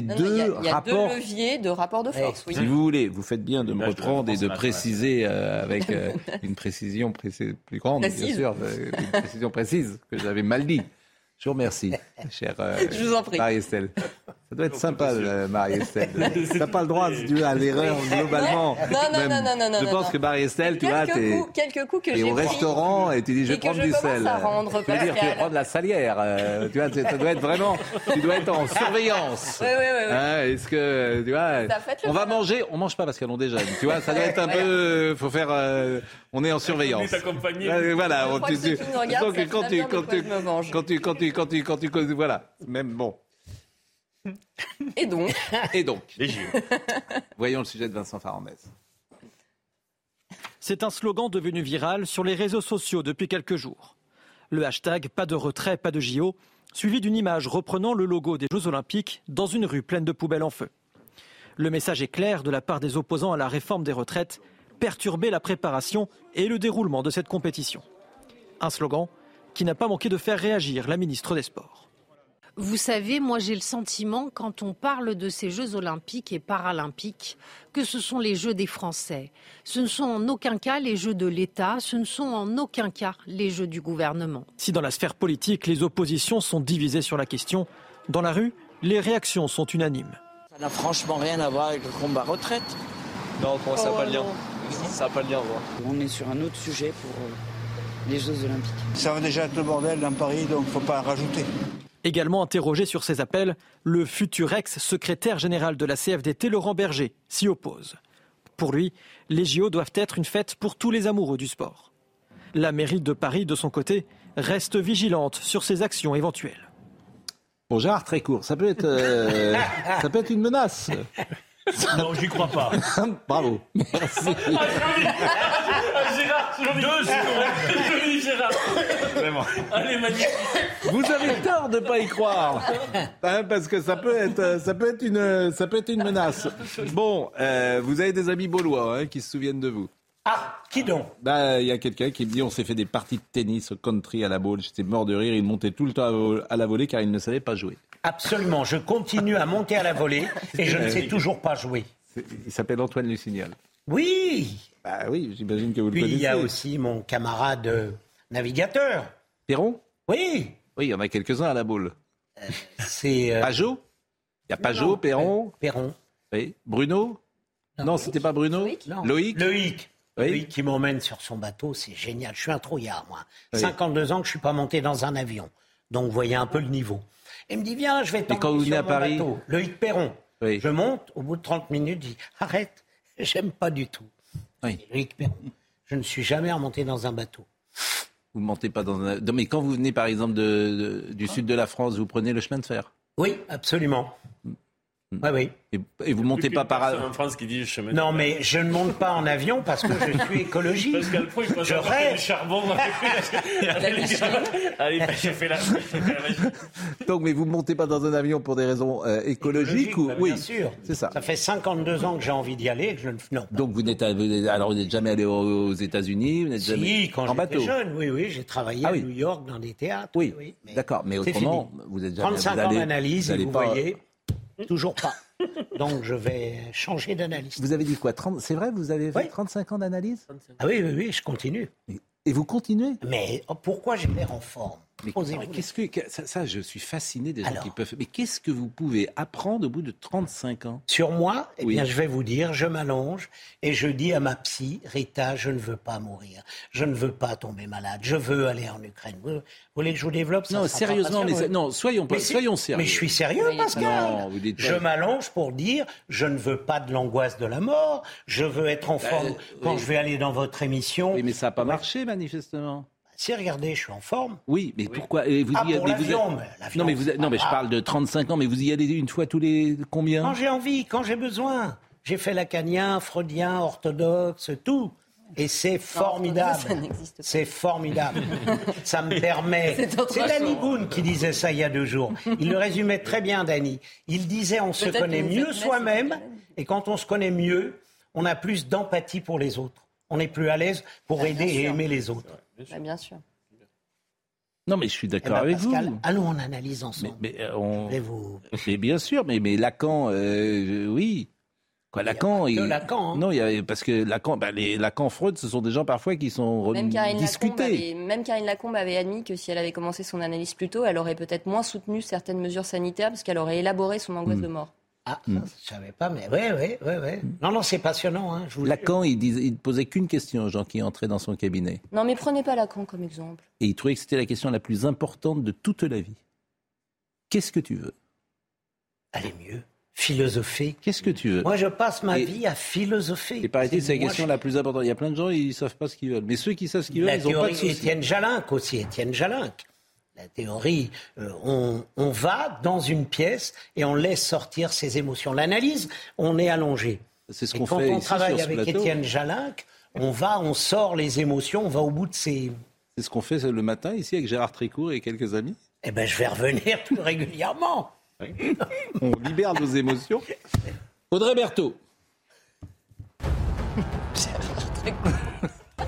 Non, non, deux il y a, il y a rapports... deux leviers de rapport de force. Oui. Si vous voulez, vous faites bien de me reprendre et de préciser euh, avec euh, [LAUGHS] une précision précis- plus grande, bien sûr, euh, une précision précise que j'avais mal dit. Je vous remercie, [LAUGHS] chère euh, Je vous en prie. Marie-Estelle. Ça doit être sympa, euh, Marie-Estelle. [LAUGHS] T'as pas le droit tu à l'erreur globalement. Non, non, Même. non, non, non, non, Je non, pense non. que Marie-Estelle, tu vois, Quelques t'es coups, quelques coups que t'es au pris. restaurant et tu dis je je du sel. à rendre, tu veux dire tu vas prendre la salière. euh, tu vois, tu- ça doit être vraiment. Tu dois être en surveillance. Oui, oui, oui, oui. Hein, Est-ce que tu vois On va manger, on mange pas parce qu'elle déjà. Tu vois, ça doit être un Voilà. peu. Faut faire. euh, on est en surveillance. On est accompagné. Voilà. Je crois que tu tu quand tu quand tu quand tu quand tu quand tu- voilà. Même bon. [LAUGHS] Et donc, Et donc, Les JO. [LAUGHS] voyons le sujet de Vincent Farandès. C'est un slogan devenu viral sur les réseaux sociaux depuis quelques jours. Le hashtag pas de retrait, pas de JO, suivi d'une image reprenant le logo des Jeux Olympiques dans une rue pleine de poubelles en feu. Le message est clair de la part des opposants à la réforme des retraites, perturber la préparation et le déroulement de cette compétition. Un slogan qui n'a pas manqué de faire réagir la ministre des Sports. Vous savez, moi j'ai le sentiment, quand on parle de ces Jeux olympiques et paralympiques, que ce sont les Jeux des Français. Ce ne sont en aucun cas les Jeux de l'État, ce ne sont en aucun cas les Jeux du gouvernement. Si dans la sphère politique, les oppositions sont divisées sur la question, dans la rue, les réactions sont unanimes. Ça n'a franchement rien à voir avec le combat retraite. Non, pour moi, ça n'a Oh, pas de lien. Ça n'a pas de lien. On est sur un autre sujet pour euh, les Jeux Olympiques. Ça va déjà être le bordel dans Paris, donc faut pas en rajouter. Également interrogé sur ces appels, le futur ex-secrétaire général de la CFDT, Laurent Berger, s'y oppose. Pour lui, les JO doivent être une fête pour tous les amoureux du sport. La mairie de Paris, de son côté, reste vigilante sur ces actions éventuelles. Bon, Gérard Trécourt, ça peut être, euh, ça peut être une menace. Non, j'y crois pas. [LAUGHS] Bravo. Merci. Gérard, Deux secondes. Joli Gérard. Vraiment. [LAUGHS] Allez, magnifique. Vous avez tort de pas y croire, [LAUGHS] Hein, parce que ça peut être, ça peut être une, ça peut être une menace. Bon, euh, vous avez des amis baulois hein, qui se souviennent de vous. Ah, qui donc? Bah, il y a quelqu'un qui me dit on s'est fait des parties de tennis au country à la boule. J'étais mort de rire. Il montait tout le temps à la volée car il ne savait pas jouer. Absolument. Je continue à monter à la volée et je ne sais toujours pas jouer. Il s'appelle Antoine Lucignol. Oui. Bah oui, j'imagine que vous le Puis il y a aussi mon camarade euh, navigateur. Perron? Oui. Oui, il y en a quelques-uns à la boule. C'est. euh, Pajot? Il y a Pajot, non, Perron? Perron. Oui. Bruno? Non, c'était pas Bruno? Loïc Loïc? Oui. Loïc qui m'emmène sur son bateau, c'est génial. Je suis un trouillard, moi. Oui. 52 ans que je suis pas monté dans un avion. Donc, vous voyez un peu le niveau. Il me dit, viens, je vais t'emmener vous sur à mon Paris bateau. Loïc Perron. Oui. Je monte, au bout de 30 minutes, je dis, arrête, [LAUGHS] j'aime pas du tout. Oui. Loïc Perron. Je ne suis jamais remonté dans un bateau. Vous ne mentez pas dans un... Mais quand vous venez par exemple du sud de la France, vous prenez le chemin de fer? Oui, absolument. Oui, oui. Et, et vous montez pas par en France qui dit je me Non, mais je ne monte pas en avion parce que je suis [LAUGHS] écologiste. Parce qu'Alfo, il Je à rêve. charbon. [LAUGHS] Allez, j'ai fait la. j'ai fait la. Donc, mais vous montez pas dans un avion pour des raisons euh, écologiques ou bah, oui, Bien sûr. c'est ça. Ça fait 52 ans que j'ai envie d'y aller et que je ne non. Donc vous n'êtes alors vous n'êtes jamais allé aux, États-Unis, vous n'êtes jamais Si, quand en j'étais bateau. jeune, oui, oui, j'ai travaillé Ah à oui. New York dans des théâtres. Oui, mais d'accord, mais autrement, fini. vous êtes jamais 35 vous ans allez- d'analyse, vous et allez vous pas- voyez, toujours pas. Donc je vais changer d'analyste. Vous avez dit quoi 30 C'est vrai, vous avez fait Oui. 35 ans d'analyse? Ah oui, oui, oui, je continue. Et vous continuez? Mais oh, pourquoi j'ai l'air en forme? Mais qu'est-ce que que- ça, ça, je suis fasciné des gens Alors. qui peuvent. Mais qu'est-ce que vous pouvez apprendre au bout de 35 ans? Sur moi, eh Oui. bien, je vais vous dire, je m'allonge et je dis à ma psy, Rita, je ne veux pas mourir, je ne veux pas tomber malade, je veux aller en Ukraine. Vous, vous voulez que je vous développe? Ça Non, sérieusement, non, soyons pas- Mais soyons sérieux. Mais je suis sérieux, Oui, Pascal. Non, vous dites Je m'allonge pour dire, je ne veux pas de l'angoisse de la mort, je veux être en forme quand oui. je vais aller dans votre émission. Oui, mais ça n'a pas marché manifestement. Si, regardez, je suis en forme. Oui, mais pourquoi et vous Ah, y pour mais vous mais l'avion, Non, mais vous non, je parle de 35 ans, mais vous y allez une fois tous les combien? Quand j'ai envie, quand j'ai besoin. J'ai fait lacanien, freudien, orthodoxe, tout. Et c'est formidable. ça n'existe pas. C'est formidable. [LAUGHS] ça me permet. C'est Danny. Boone qui disait ça il y a deux jours. Il le résumait très bien, Danny. Il disait on se connaît mieux soi-même, et quand on se connaît mieux, on a plus d'empathie pour les autres. On est plus à l'aise pour Ah, aider et aimer les autres. Bah, bien sûr. Non, mais je suis Eh d'accord ben, avec Pascal, vous. allons on analyse ensemble. Mais, euh, on- Et vous- mais bien sûr, mais, mais Lacan, euh, oui. Quoi, Lacan, il- Lacan, hein. non, il y a- parce que Lacan, bah, les Lacan, Freud, ce sont des gens parfois qui sont Même Karine, discutés. avait, même Karine Lacombe avait admis que si elle avait commencé son analyse plus tôt, elle aurait peut-être moins soutenu certaines mesures sanitaires parce qu'elle aurait élaboré son angoisse Mm. de mort. Ah, ça, je savais pas, mais ouais, ouais, ouais, ouais. Non, non, c'est passionnant, hein, je vous. Lacan, il, disait, il posait qu'une question aux gens qui entraient dans son cabinet. Non, mais prenez pas Lacan comme exemple. Et il trouvait que c'était la question la plus importante de toute la vie. Qu'est-ce que tu veux? Allez mieux. Philosopher. Qu'est-ce que tu veux? Moi, je passe ma Et- vie à philosopher. Et paraît-il, c'est la question je- la plus importante. Il y a plein de gens, ils ne savent pas ce qu'ils veulent. Mais ceux qui savent ce qu'ils veulent, La ils n'ont pas de soucis. Étienne Jalinck aussi, Étienne Jalinck. La théorie, euh, on, on va dans une pièce et on laisse sortir ses émotions. L'analyse, on est allongé. C'est ce Et qu'on quand fait on ici travaille sur ce avec plateau. Étienne Jalinck, on va, on sort les émotions, on va au bout de ses... C'est ce qu'on fait le matin ici avec Gérard Trécourt et quelques amis. Eh ben, je vais revenir [LAUGHS] plus régulièrement. On libère nos émotions. [LAUGHS] Audrey Berthaud.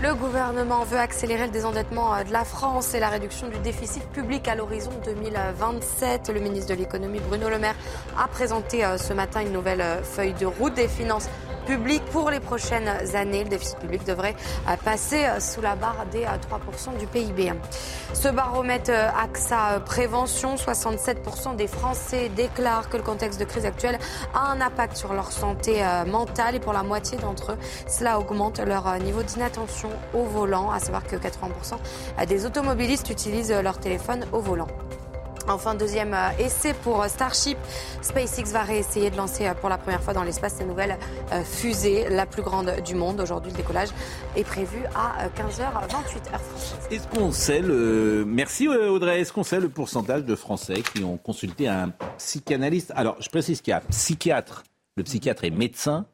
Le gouvernement veut accélérer le désendettement euh, de la France et la réduction du déficit public à l'horizon 2027. Le ministre de l'économie Bruno Le Maire a présenté euh, ce matin une nouvelle euh, feuille de route des finances publiques pour les prochaines années. Le déficit public devrait euh, passer euh, sous la barre des euh, 3% du PIB. Ce baromètre euh, AXA Prévention, 67% des Français déclarent que le contexte de crise actuelle a un impact sur leur santé euh, mentale et pour la moitié d'entre eux, cela augmente leur euh, niveau d'inattention au volant, à savoir que 80% des automobilistes utilisent euh, leur téléphone au volant. Enfin, deuxième euh, essai pour euh, Starship. SpaceX va réessayer de lancer euh, pour la première fois dans l'espace sa nouvelle fusée, la plus grande du monde. Aujourd'hui, le décollage est prévu à euh, 15h28 heure française. Est-ce qu'on sait le. Merci Audrey. Est-ce qu'on sait le pourcentage de Français qui ont consulté un psychanalyste? Alors, je précise qu'il y a psychiatre. Le psychiatre est médecin.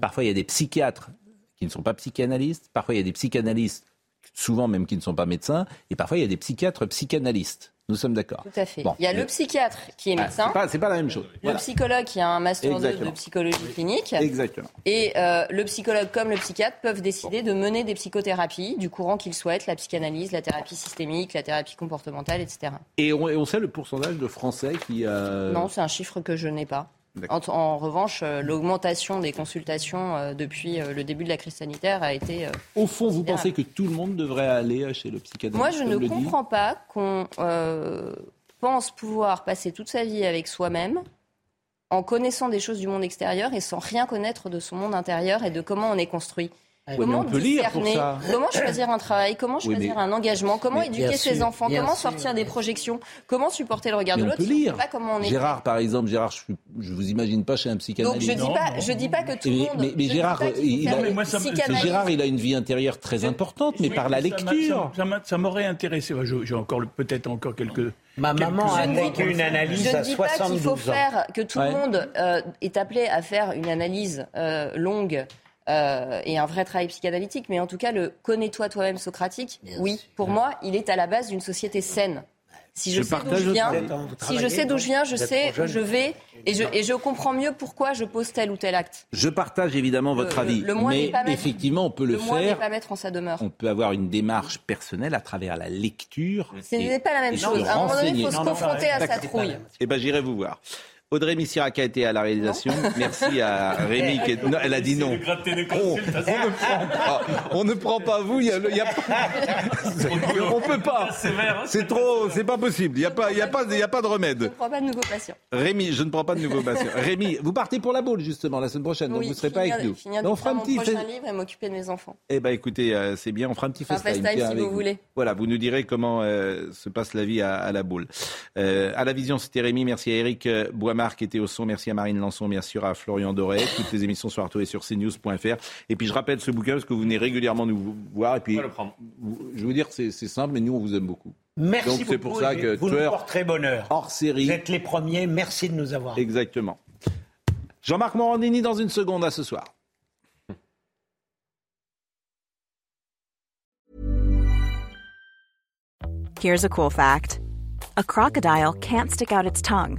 Parfois, il y a des psychiatres qui ne sont pas psychanalystes. Parfois, il y a des psychanalystes, souvent même qui ne sont pas médecins. Et parfois, il y a des psychiatres psychanalystes. Nous sommes d'accord. Tout à fait. Bon. Il y a le psychiatre qui est Ah, médecin, c'est pas, c'est pas la même chose. le Voilà. psychologue qui a un master 2 de Exactement. psychologie clinique. Exactement. Et euh, le psychologue comme le psychiatre peuvent décider de mener des psychothérapies du courant qu'ils souhaitent, la psychanalyse, la thérapie systémique, la thérapie comportementale, etc. Et on, et on sait le pourcentage de Français qui. euh, Non, c'est un chiffre que je n'ai pas. En, en revanche, euh, l'augmentation des consultations euh, depuis euh, le début de la crise sanitaire a été... Au fond, vous pensez que tout le monde devrait aller chez le psychanalyste Moi, je ne dit comprends pas qu'on euh, pense pouvoir passer toute sa vie avec soi-même en connaissant des choses du monde extérieur et sans rien connaître de son monde intérieur et de comment on est construit. Comment on peut lire pour discerner ça. Comment choisir un travail? Comment Oui, choisir mais- un engagement? Comment mais éduquer ses sûr, enfants? Comment sûr. sortir des projections? Comment supporter le regard Mais de l'autre? si ne pas comment on est Gérard, par exemple, Gérard, je, je vous imagine pas chez un Donc psychanalyste. je dis pas, je dis pas que tout le monde. mais- je Gérard, il a, moi, ça. Gérard, il a une vie intérieure très importante, mais par la lecture. ça m'a- Ça m'aurait intéressé. Je- J'ai encore peut-être encore quelques. Ma maman a vécu une analyse Je à ne dis pas qu'il 72 faut ans. faire, que tout le monde euh, est appelé à faire une analyse euh, longue euh, et un vrai travail psychanalytique, mais en tout cas, le connais-toi toi-même socratique, oui, pour moi, il est à la base d'une société saine. Si je, Je sais d'où je viens, si je sais d'où je viens, je sais où je vais et je, et je comprends mieux pourquoi je pose tel ou tel acte. Je partage évidemment votre le- avis, le moins n'est mais pas mettre- effectivement, on peut le, Le faire. pas mettre en sa demeure. On peut avoir une démarche personnelle à travers la lecture. Ce n'est pas la même chose. se À un moment donné, il faut se Non, non, confronter à sa trouille. Eh ben, j'irai vous voir. Audrey Missirac a été à la réalisation. Merci à Rémi. Qui est... [LAUGHS] non, elle a dit non. On, on ne prend pas. On ne prend pas vous. Il y a, le- il y a pas- on peut pas. C'est trop. C'est pas possible. Il y a pas. Il y a pas. Il y a pas de Je ne remède. prends pas de nouveaux patients. Rémi, je ne prends pas de nouveaux patients. Rémi, vous partez pour la boule justement la semaine prochaine. donc Oui, vous ne serez pas avec nous. finir Donc, on fera un mon petit. prochain fait- livre et m'occuper de mes enfants. eh ben écoutez, euh, c'est bien, on fera un petit FaceTime. Si avec vous voulez. Voilà, vous nous direz comment euh, se passe la vie à, à la boule. Euh, à la vision, c'était Rémi. Merci à Eric euh, Qui était au son. Merci à Marine Lançon. Bien sûr à Florian Doré. Toutes les émissions sont retrouvées sur cnews.fr. Et puis je rappelle ce bouquin parce que vous venez régulièrement nous voir. Et puis, On va le prendre. je veux vous dire, c'est c'est simple, mais nous on vous aime beaucoup. Merci Donc beaucoup. c'est pour ça que vous nous porterez bonheur. hors série. Vous êtes les premiers. Merci de nous avoir. Exactement. Jean-Marc Morandini dans une seconde à ce soir. Here's a cool fact a crocodile can't stick out its tongue.